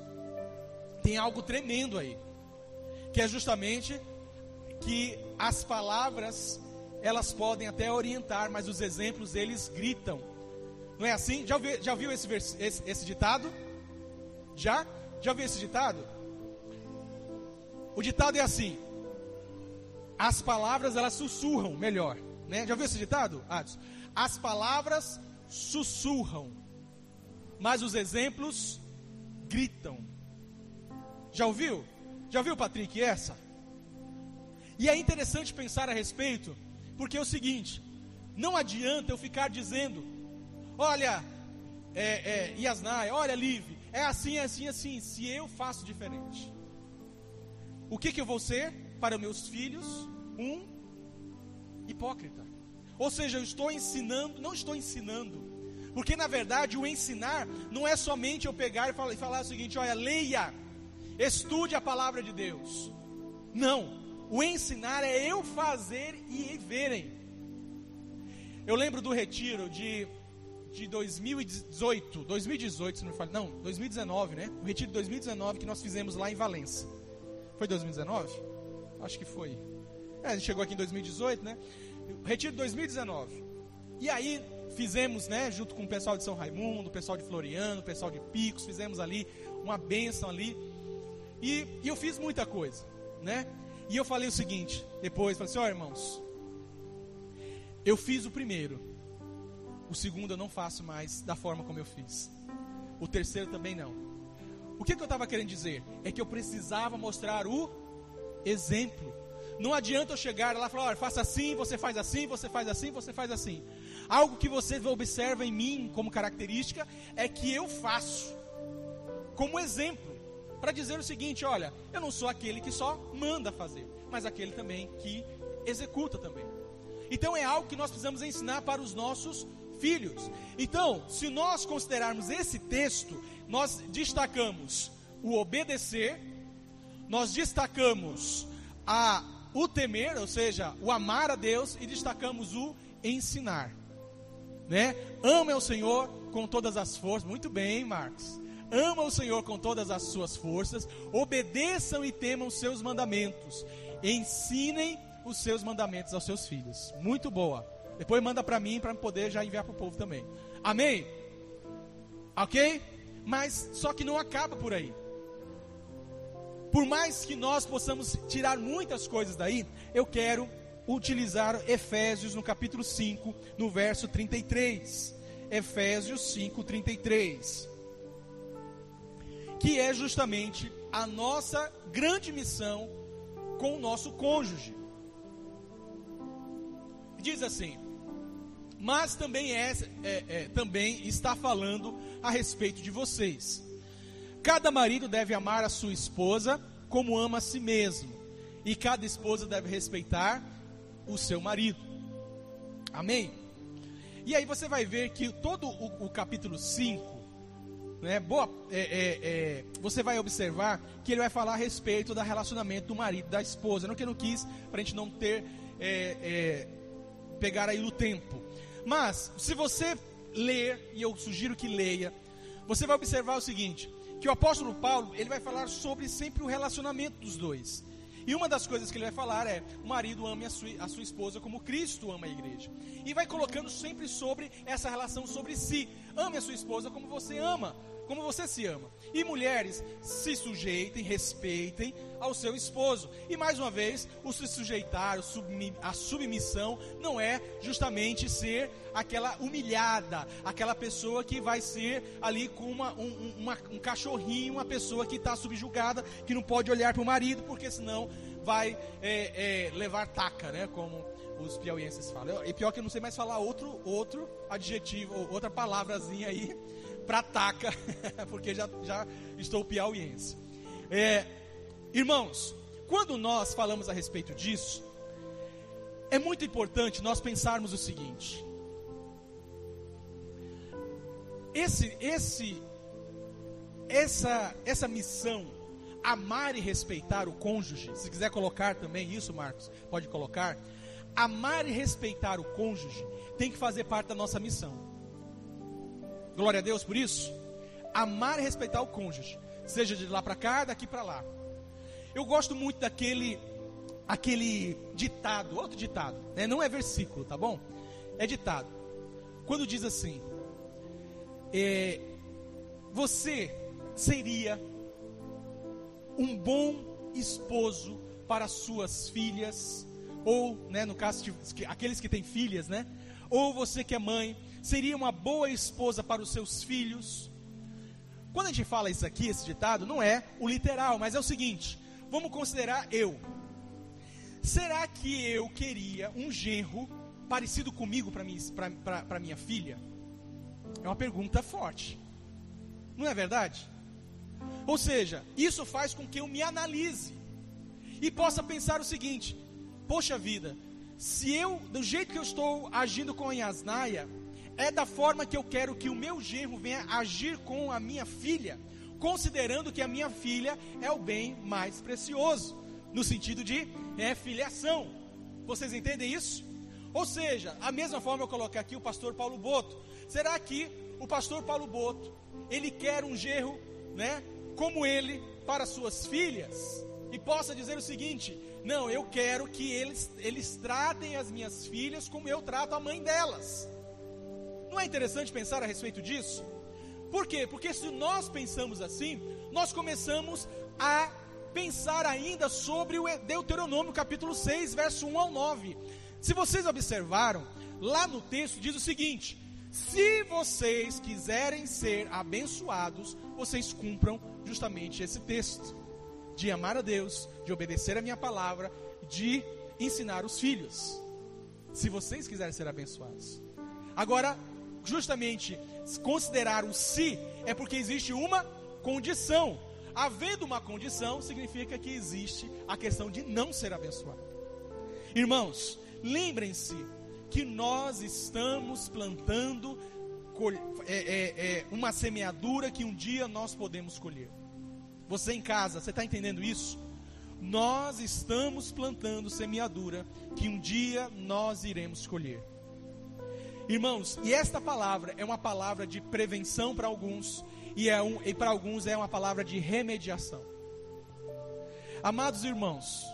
B: tem algo tremendo aí, que é justamente que as palavras elas podem até orientar, mas os exemplos eles gritam. Não é assim? Já ouviu, já ouviu esse, esse, esse ditado? Já? Já ouviu esse ditado? O ditado é assim: as palavras elas sussurram melhor, né? Já ouviu esse ditado? Adson? As palavras sussurram, mas os exemplos gritam. Já ouviu? Já ouviu, Patrick, essa? E é interessante pensar a respeito, porque é o seguinte: não adianta eu ficar dizendo, olha, é, é, olha, Liv, é assim, é assim, é assim, se eu faço diferente. O que, que eu vou ser para meus filhos? Um hipócrita. Ou seja, eu estou ensinando, não estou ensinando, porque na verdade o ensinar não é somente eu pegar e falar, e falar o seguinte: olha, leia, estude a palavra de Deus. Não, o ensinar é eu fazer e verem. Eu lembro do retiro de, de 2018, 2018, se não me falo, não, 2019, né? O retiro de 2019 que nós fizemos lá em Valença. Foi 2019? Acho que foi. É, a gente chegou aqui em 2018, né? Retiro de 2019. E aí fizemos, né, junto com o pessoal de São Raimundo, o pessoal de Floriano, o pessoal de Picos, fizemos ali uma bênção ali. E, e eu fiz muita coisa, né? E eu falei o seguinte, depois, falei assim, ó oh, irmãos, eu fiz o primeiro, o segundo eu não faço mais da forma como eu fiz. O terceiro também não. O que, que eu estava querendo dizer? É que eu precisava mostrar o exemplo. Não adianta eu chegar lá e falar, olha, faça assim, você faz assim, você faz assim, você faz assim. Algo que você observa em mim como característica é que eu faço como exemplo para dizer o seguinte: olha, eu não sou aquele que só manda fazer, mas aquele também que executa também. Então é algo que nós precisamos ensinar para os nossos filhos. Então, se nós considerarmos esse texto, nós destacamos o obedecer, nós destacamos a o temer, ou seja, o amar a Deus e destacamos o ensinar. Né? Ame ao Senhor com todas as forças. Muito bem, Marcos. Ama o Senhor com todas as suas forças, obedeçam e temam os seus mandamentos, ensinem os seus mandamentos aos seus filhos. Muito boa. Depois manda para mim para poder já enviar para o povo também. Amém? Ok? Mas só que não acaba por aí. Por mais que nós possamos tirar muitas coisas daí, eu quero utilizar Efésios no capítulo 5, no verso 33. Efésios 5, 33 que é justamente a nossa grande missão com o nosso cônjuge. Diz assim, mas também, é, é, é, também está falando a respeito de vocês. Cada marido deve amar a sua esposa como ama a si mesmo, e cada esposa deve respeitar o seu marido. Amém? E aí você vai ver que todo o, o capítulo 5 né, boa, é, é, é, você vai observar que ele vai falar a respeito do relacionamento do marido da esposa. Não que eu não quis, para a gente não ter, é, pegar aí no tempo. Mas, se você ler, e eu sugiro que leia, você vai observar o seguinte, que o apóstolo Paulo, ele vai falar sobre sempre o relacionamento dos dois. E uma das coisas que ele vai falar é: o marido ame a sua, a sua esposa como Cristo ama a igreja. E vai colocando sempre sobre essa relação sobre si. Ame a sua esposa como você ama, como você se ama. E mulheres, se sujeitem, respeitem ao seu esposo. E mais uma vez, o se sujeitar, a submissão, não é justamente ser aquela humilhada, aquela pessoa que vai ser ali com uma, um, uma, um cachorrinho, uma pessoa que está subjugada, que não pode olhar para o marido, porque senão vai é, é, levar taca, né? Como os piauienses falam. E pior que eu não sei mais falar outro, outro adjetivo, outra palavrazinha aí para taca, (laughs) porque já, já estou piauiense. É, irmãos, quando nós falamos a respeito disso, é muito importante nós pensarmos o seguinte: esse, esse, essa, essa missão, amar e respeitar o cônjuge, se quiser colocar também isso, Marcos, pode colocar. Amar e respeitar o cônjuge tem que fazer parte da nossa missão. Glória a Deus por isso. Amar e respeitar o cônjuge, seja de lá para cá, daqui para lá. Eu gosto muito daquele aquele ditado, outro ditado, né? não é versículo, tá bom? É ditado. Quando diz assim: é, Você seria um bom esposo para suas filhas, ou, né, no caso aqueles que têm filhas, né? Ou você que é mãe, seria uma boa esposa para os seus filhos. Quando a gente fala isso aqui, esse ditado, não é o literal, mas é o seguinte: vamos considerar eu. Será que eu queria um genro parecido comigo para minha, filha? É uma pergunta forte. Não é verdade? Ou seja, isso faz com que eu me analise e possa pensar o seguinte: poxa vida, se eu, do jeito que eu estou agindo com a Yasnaia, é da forma que eu quero que o meu genro venha agir com a minha filha, considerando que a minha filha é o bem mais precioso, no sentido de é, filiação. Vocês entendem isso? Ou seja, a mesma forma eu coloquei aqui o pastor Paulo Boto. Será que o pastor Paulo Boto, ele quer um genro, né, como ele para suas filhas? E possa dizer o seguinte: não, eu quero que eles, eles tratem as minhas filhas como eu trato a mãe delas. Não é interessante pensar a respeito disso? Por quê? Porque se nós pensamos assim, nós começamos a pensar ainda sobre o Deuteronômio capítulo 6, verso 1 ao 9. Se vocês observaram, lá no texto diz o seguinte: se vocês quiserem ser abençoados, vocês cumpram justamente esse texto de amar a Deus, de obedecer a minha palavra, de ensinar os filhos. Se vocês quiserem ser abençoados. Agora, justamente considerar o se é porque existe uma condição. Havendo uma condição, significa que existe a questão de não ser abençoado. Irmãos, lembrem-se que nós estamos plantando é, é, é, uma semeadura que um dia nós podemos colher. Você em casa, você está entendendo isso? Nós estamos plantando semeadura que um dia nós iremos colher. Irmãos, e esta palavra é uma palavra de prevenção para alguns e, é um, e para alguns é uma palavra de remediação. Amados irmãos,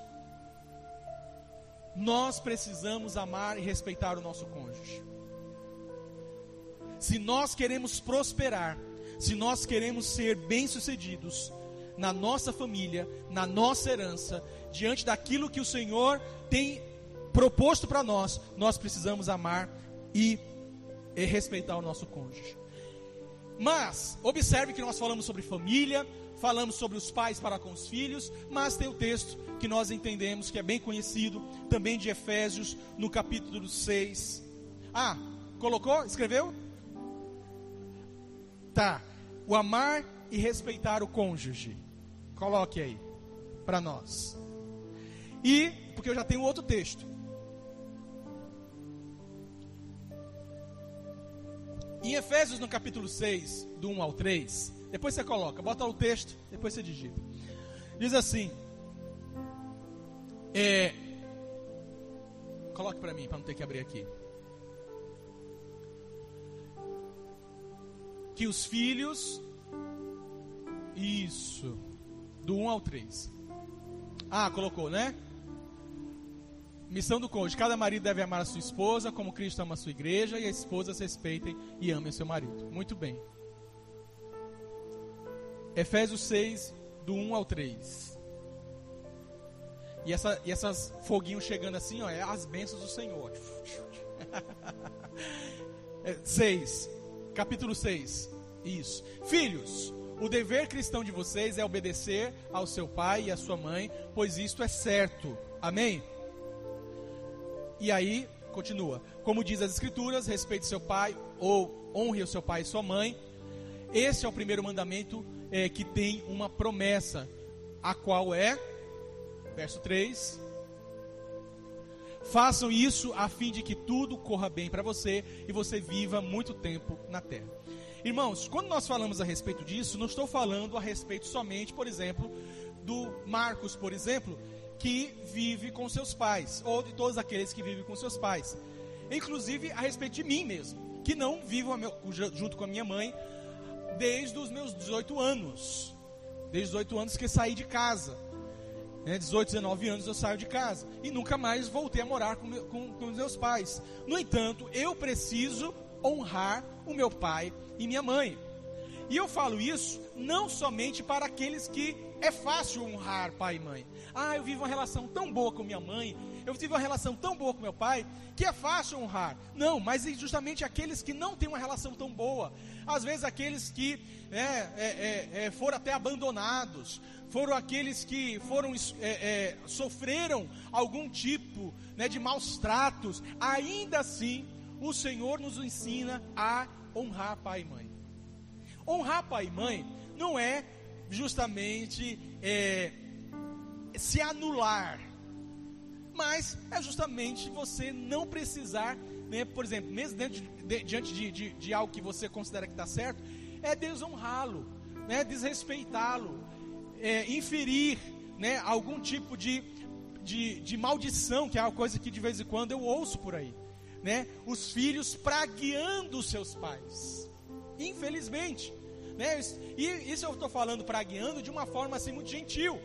B: nós precisamos amar e respeitar o nosso cônjuge. Se nós queremos prosperar, se nós queremos ser bem-sucedidos na nossa família, na nossa herança, diante daquilo que o Senhor tem proposto para nós, nós precisamos amar e, e respeitar o nosso cônjuge. Mas, observe que nós falamos sobre família, falamos sobre os pais para com os filhos, mas tem o texto que nós entendemos que é bem conhecido, também de Efésios, no capítulo 6. Ah, colocou? Escreveu? Tá. O amar e respeitar o cônjuge. Coloque aí para nós. E, porque eu já tenho outro texto. Em Efésios, no capítulo 6, do 1 ao 3, depois você coloca, bota o texto, depois você digita. Diz assim: é, coloque para mim, para não ter que abrir aqui. Que os filhos, isso, do 1 ao 3. Ah, colocou, né? Missão do cônjuge: cada marido deve amar a sua esposa, como Cristo ama a sua igreja, e as esposas respeitem e amem seu marido. Muito bem. Efésios 6, do 1 ao 3. E, essa, e essas foguinhos chegando assim, ó, é as bênçãos do Senhor. 6, (laughs) é, capítulo 6. Isso. Filhos, o dever cristão de vocês é obedecer ao seu pai e à sua mãe, pois isto é certo. Amém? E aí, continua. Como diz as Escrituras, respeite seu pai ou honre o seu pai e sua mãe. Esse é o primeiro mandamento é, que tem uma promessa, a qual é, verso 3. Façam isso a fim de que tudo corra bem para você e você viva muito tempo na terra. Irmãos, quando nós falamos a respeito disso, não estou falando a respeito somente, por exemplo, do Marcos, por exemplo, que vive com seus pais, ou de todos aqueles que vivem com seus pais. Inclusive a respeito de mim mesmo, que não vivo junto com a minha mãe desde os meus 18 anos. Desde os 18 anos que saí de casa. Né, 18, 19 anos eu saio de casa. E nunca mais voltei a morar com, com, com meus pais. No entanto, eu preciso honrar o meu pai e minha mãe. E eu falo isso não somente para aqueles que é fácil honrar pai e mãe. Ah, eu vivo uma relação tão boa com minha mãe, eu tive uma relação tão boa com meu pai, que é fácil honrar. Não, mas justamente aqueles que não têm uma relação tão boa, às vezes aqueles que é, é, é, é foram até abandonados, foram aqueles que foram é, é, sofreram algum tipo né, de maus tratos, ainda assim o Senhor nos ensina a honrar pai e mãe. Honrar pai e mãe não é justamente é, se anular, mas é justamente você não precisar, né, por exemplo, mesmo de, de, diante de, de, de, algo que você considera que está certo, é desonrá-lo, né, desrespeitá-lo, é, inferir né, algum tipo de, de, de maldição, que é uma coisa que de vez em quando eu ouço por aí. Né, os filhos pragueando os seus pais. Infelizmente. Né, e isso eu estou falando pragueando de uma forma assim muito gentil.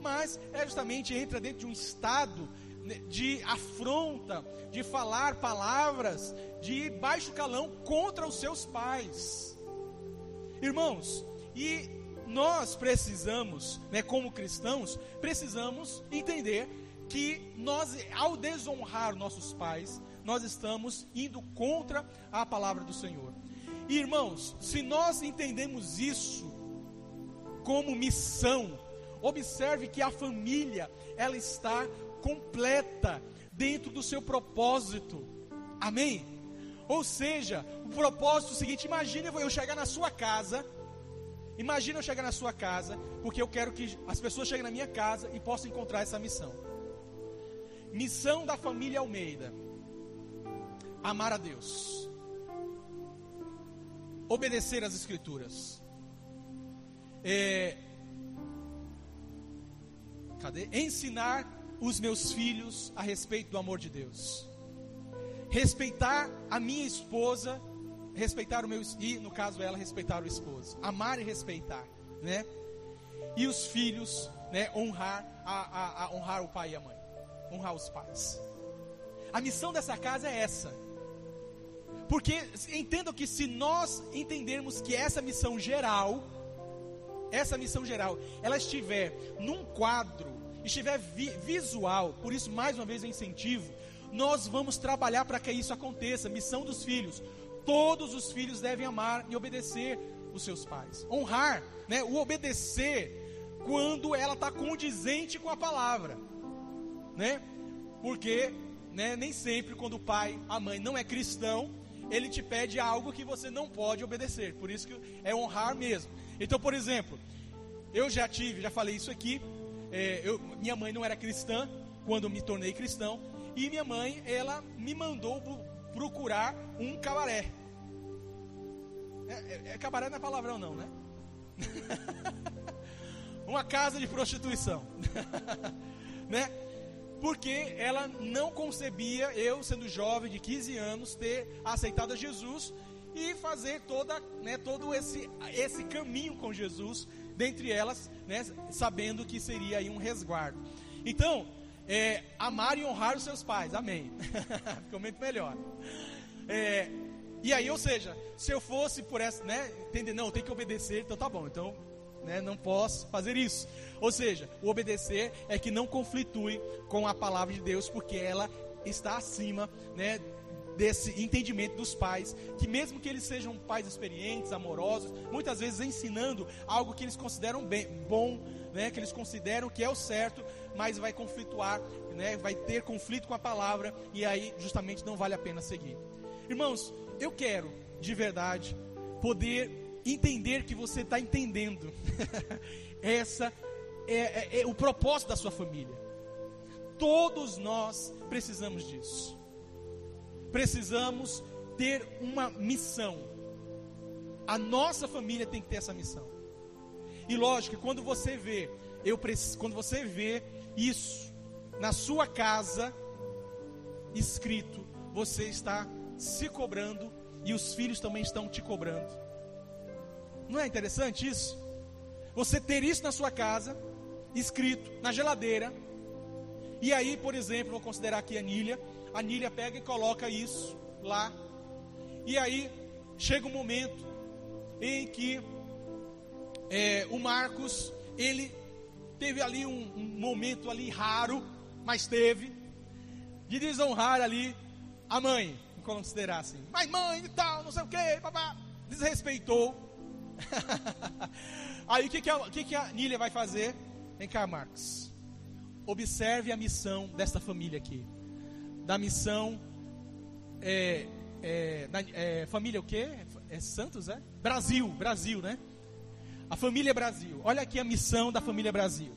B: Mas é justamente entra dentro de um estado né, de afronta, de falar palavras de baixo calão contra os seus pais. Irmãos, e nós precisamos, né, como cristãos, precisamos entender que nós, ao desonrar nossos pais, nós estamos indo contra a palavra do Senhor. E, irmãos, se nós entendemos isso como missão, observe que a família ela está completa dentro do seu propósito. Amém? Ou seja, o propósito é o seguinte: imagine eu chegar na sua casa Imagina eu chegar na sua casa, porque eu quero que as pessoas cheguem na minha casa e possam encontrar essa missão. Missão da família Almeida: amar a Deus, obedecer às Escrituras. É, cadê? Ensinar os meus filhos a respeito do amor de Deus. Respeitar a minha esposa respeitar o meu e no caso ela respeitar o esposo, amar e respeitar, né? E os filhos, né? Honrar a, a, a honrar o pai e a mãe, honrar os pais. A missão dessa casa é essa. Porque entendo que se nós entendermos que essa missão geral, essa missão geral, ela estiver num quadro, estiver vi, visual, por isso mais uma vez eu incentivo, nós vamos trabalhar para que isso aconteça. Missão dos filhos, Todos os filhos devem amar e obedecer os seus pais. Honrar, né? O obedecer quando ela está condizente com a palavra, né? Porque, né? Nem sempre quando o pai, a mãe não é cristão, ele te pede algo que você não pode obedecer. Por isso que é honrar mesmo. Então, por exemplo, eu já tive, já falei isso aqui. É, eu, minha mãe não era cristã quando me tornei cristão e minha mãe ela me mandou procurar um cabaré. É, é, é cabaré não é palavrão não, né? (laughs) Uma casa de prostituição. (laughs) né? Porque ela não concebia, eu sendo jovem de 15 anos, ter aceitado a Jesus e fazer toda, né, todo esse, esse caminho com Jesus, dentre elas, né, sabendo que seria aí um resguardo. Então, é, amar e honrar os seus pais. Amém. (laughs) Ficou muito melhor. É, e aí, ou seja, se eu fosse por essa, né, entender, não, tem que obedecer, então tá bom, então, né, não posso fazer isso. Ou seja, o obedecer é que não conflitue com a palavra de Deus, porque ela está acima, né, desse entendimento dos pais, que mesmo que eles sejam pais experientes, amorosos, muitas vezes ensinando algo que eles consideram bem, bom, né, que eles consideram que é o certo, mas vai conflituar, né, vai ter conflito com a palavra e aí justamente não vale a pena seguir. Irmãos, eu quero de verdade poder entender que você está entendendo (laughs) essa é, é, é o propósito da sua família. Todos nós precisamos disso. Precisamos ter uma missão. A nossa família tem que ter essa missão. E lógico, quando você vê eu quando você vê isso na sua casa escrito, você está se cobrando e os filhos também estão te cobrando. Não é interessante isso? Você ter isso na sua casa, escrito na geladeira, e aí, por exemplo, vou considerar aqui a Nília, a Nília pega e coloca isso lá, e aí chega um momento em que é, o Marcos, ele teve ali um, um momento ali raro, mas teve, de desonrar ali a mãe, considerar assim, mas mãe e tal, não sei o que, papá, desrespeitou. (laughs) Aí o que, que, a, que, que a Nília vai fazer? Vem cá, Marcos. Observe a missão desta família aqui. Da missão. É, é, da, é, família o quê? É Santos, é? Brasil, Brasil, né? A família Brasil. Olha aqui a missão da família Brasil: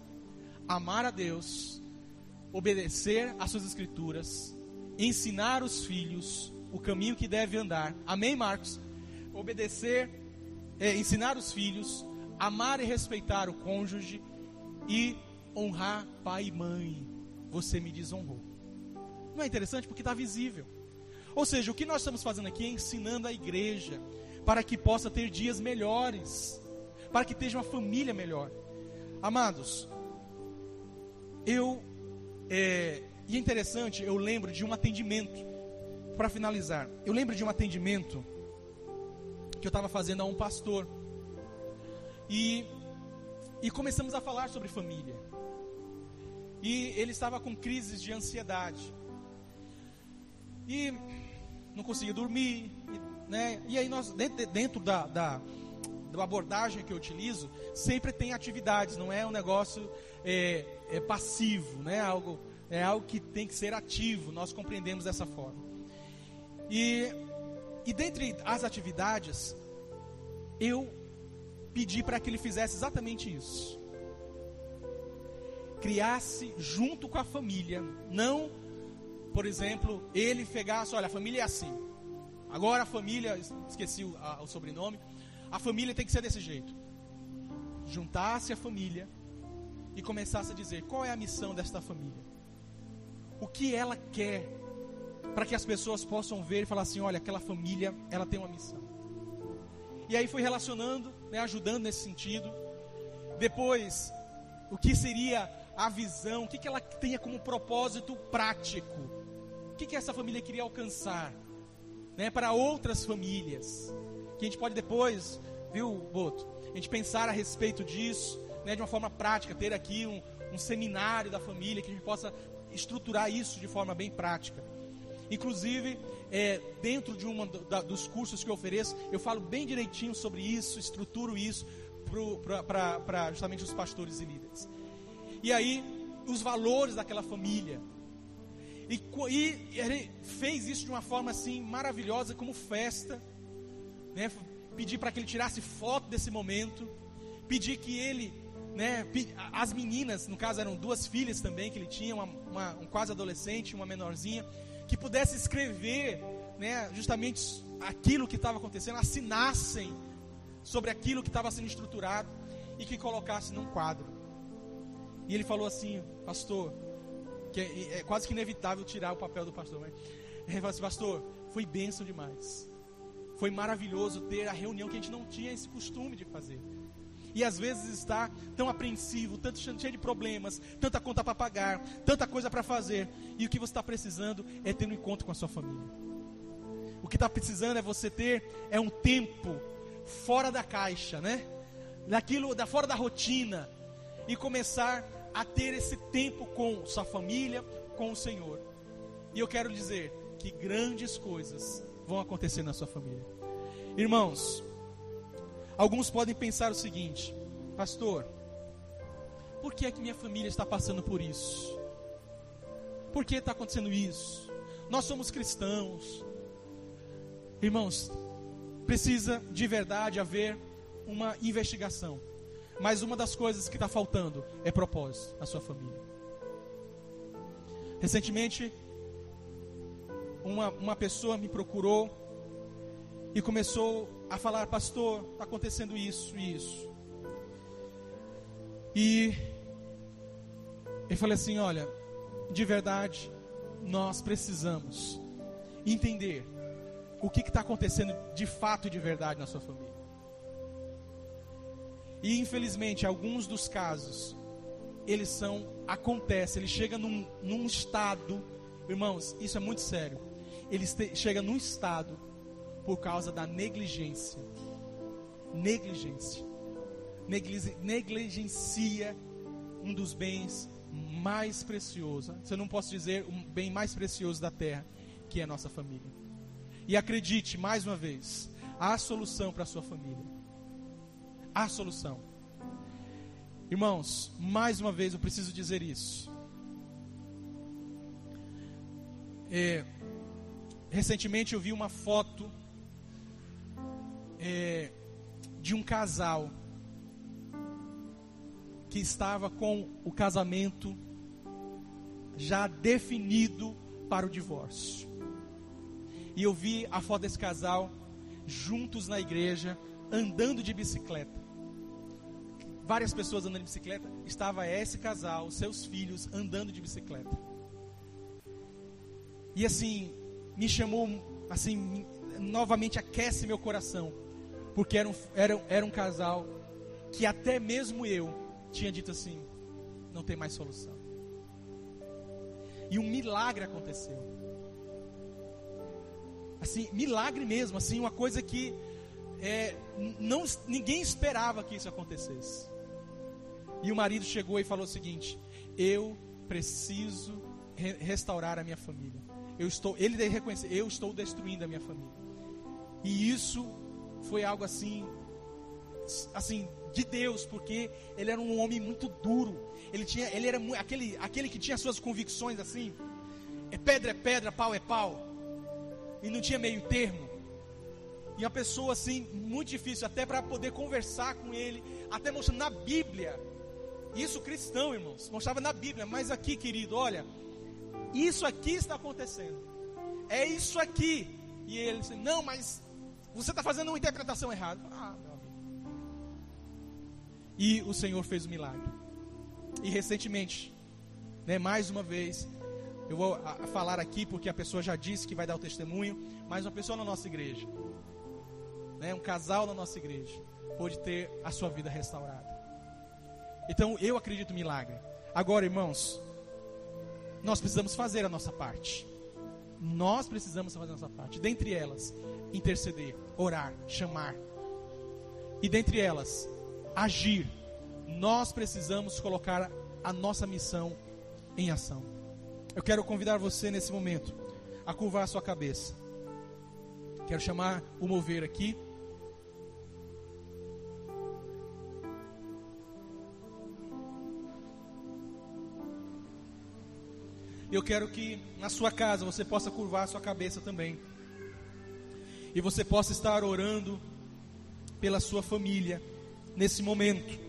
B: amar a Deus, obedecer às suas escrituras, ensinar os filhos o caminho que deve andar. Amém, Marcos? Obedecer, é, ensinar os filhos, amar e respeitar o cônjuge e honrar pai e mãe. Você me desonrou. Não é interessante porque está visível. Ou seja, o que nós estamos fazendo aqui é ensinando a igreja para que possa ter dias melhores para que esteja uma família melhor. Amados, eu. É, e é interessante, eu lembro de um atendimento, para finalizar, eu lembro de um atendimento que eu estava fazendo a um pastor. E, e começamos a falar sobre família. E ele estava com crises de ansiedade. E não conseguia dormir. E, né? e aí nós, dentro, dentro da, da da abordagem que eu utilizo, sempre tem atividades, não é um negócio é, é passivo, né? Algo, é algo que tem que ser ativo, nós compreendemos dessa forma. E, e dentre as atividades, eu pedi para que ele fizesse exatamente isso. Criasse junto com a família, não, por exemplo, ele pegasse, olha, a família é assim. Agora a família, esqueci o, a, o sobrenome, a família tem que ser desse jeito. Juntasse a família e começasse a dizer qual é a missão desta família. O que ela quer para que as pessoas possam ver e falar assim, olha, aquela família, ela tem uma missão. E aí foi relacionando, né, ajudando nesse sentido. Depois, o que seria a visão, o que, que ela tenha como propósito prático. O que, que essa família queria alcançar né, para outras famílias que a gente pode depois, viu, Boto, a gente pensar a respeito disso, né, de uma forma prática, ter aqui um, um seminário da família, que a gente possa estruturar isso de forma bem prática. Inclusive, é, dentro de um dos cursos que eu ofereço, eu falo bem direitinho sobre isso, estruturo isso para justamente os pastores e líderes. E aí, os valores daquela família. E, e ele fez isso de uma forma assim maravilhosa, como festa né, pedir para que ele tirasse foto desse momento, pedir que ele, né, as meninas, no caso eram duas filhas também que ele tinha, uma, uma um quase adolescente, uma menorzinha, que pudesse escrever, né, justamente aquilo que estava acontecendo, assinassem sobre aquilo que estava sendo estruturado e que colocasse num quadro. E ele falou assim, pastor, que é, é quase que inevitável tirar o papel do pastor, mas (laughs) ele falou assim, pastor, foi bênção demais. Foi maravilhoso ter a reunião que a gente não tinha esse costume de fazer. E às vezes está tão apreensivo, tanto cheio de problemas, tanta conta para pagar, tanta coisa para fazer. E o que você está precisando é ter um encontro com a sua família. O que está precisando é você ter é um tempo fora da caixa, né? Daquilo, da fora da rotina e começar a ter esse tempo com sua família, com o Senhor. E eu quero dizer que grandes coisas vão acontecer na sua família. Irmãos, alguns podem pensar o seguinte: Pastor, por que é que minha família está passando por isso? Por que está acontecendo isso? Nós somos cristãos. Irmãos, precisa de verdade haver uma investigação. Mas uma das coisas que está faltando é propósito na sua família. Recentemente, uma, uma pessoa me procurou e começou a falar: Pastor, está acontecendo isso e isso. E Eu falei assim: olha, de verdade, nós precisamos entender o que está acontecendo de fato e de verdade na sua família. E infelizmente, alguns dos casos, eles são, acontece, ele chega num, num estado, irmãos, isso é muito sério. Ele chega num estado por causa da negligência. Negligência. negligencia um dos bens mais preciosos. Você não posso dizer um bem mais precioso da terra, que é a nossa família. E acredite, mais uma vez, há solução para a sua família. Há solução. Irmãos, mais uma vez eu preciso dizer isso. É, recentemente eu vi uma foto é, de um casal que estava com o casamento já definido para o divórcio. E eu vi a foto desse casal juntos na igreja, andando de bicicleta. Várias pessoas andando de bicicleta. Estava esse casal, seus filhos, andando de bicicleta. E assim, me chamou, assim, novamente aquece meu coração. Porque era um, era, era um casal que até mesmo eu tinha dito assim: não tem mais solução. E um milagre aconteceu. Assim, milagre mesmo, assim, uma coisa que é, não, ninguém esperava que isso acontecesse. E o marido chegou e falou o seguinte: Eu preciso re restaurar a minha família. Eu estou, ele reconhecer, eu estou destruindo a minha família. E isso foi algo assim, assim de Deus, porque ele era um homem muito duro. Ele tinha, ele era aquele, aquele que tinha suas convicções assim. É pedra é pedra, pau é pau. E não tinha meio termo. E uma pessoa assim muito difícil até para poder conversar com ele, até mostrando na Bíblia. Isso cristão, irmãos, mostrava na Bíblia, mas aqui, querido, olha, isso aqui está acontecendo. É isso aqui. E ele disse: "Não, mas você está fazendo uma interpretação errada. Ah, meu amigo. E o Senhor fez o um milagre. E recentemente, né, mais uma vez, eu vou a, falar aqui porque a pessoa já disse que vai dar o testemunho, mas uma pessoa na nossa igreja, né, um casal na nossa igreja, pode ter a sua vida restaurada. Então eu acredito no milagre. Agora, irmãos, nós precisamos fazer a nossa parte. Nós precisamos fazer a nossa parte. Dentre elas, interceder, orar, chamar. E dentre elas, agir. Nós precisamos colocar a nossa missão em ação. Eu quero convidar você nesse momento a curvar a sua cabeça. Quero chamar o mover aqui. Eu quero que na sua casa você possa curvar a sua cabeça também e você possa estar orando pela sua família nesse momento.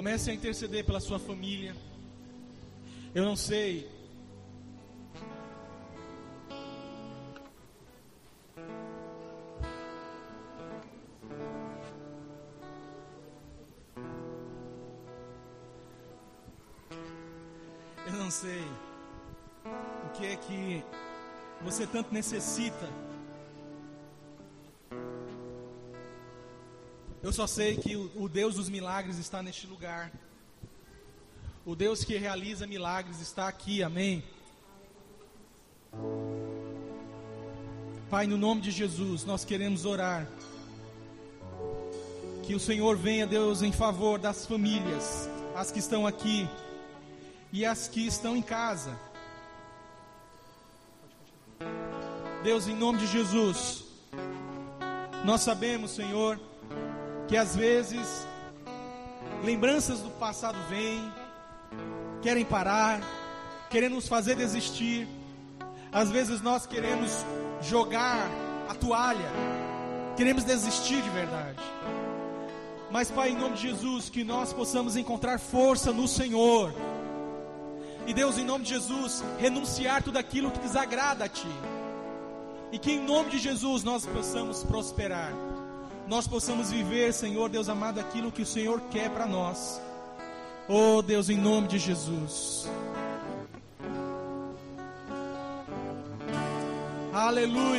B: Comece a interceder pela sua família. Eu não sei. Eu não sei o que é que você tanto necessita Eu só sei que o, Deus dos milagres está neste lugar. O Deus que realiza milagres está aqui, amém. Pai, no nome de Jesus, nós queremos orar. Que o Senhor venha, Deus, em favor das famílias, as que estão aqui e as que estão em casa. Deus, em nome de Jesus, nós sabemos, Senhor, que às vezes lembranças do passado vêm, querem parar, querendo nos fazer desistir. Às vezes nós queremos jogar a toalha, queremos desistir de verdade. Mas, Pai, em nome de Jesus, que nós possamos encontrar força no Senhor. E Deus, em nome de Jesus, renunciar tudo aquilo que desagrada a Ti. E que em nome de Jesus nós possamos prosperar. Nós possamos viver, Senhor Deus amado, aquilo que o Senhor quer para nós. Oh Deus, em nome de Jesus. Aleluia.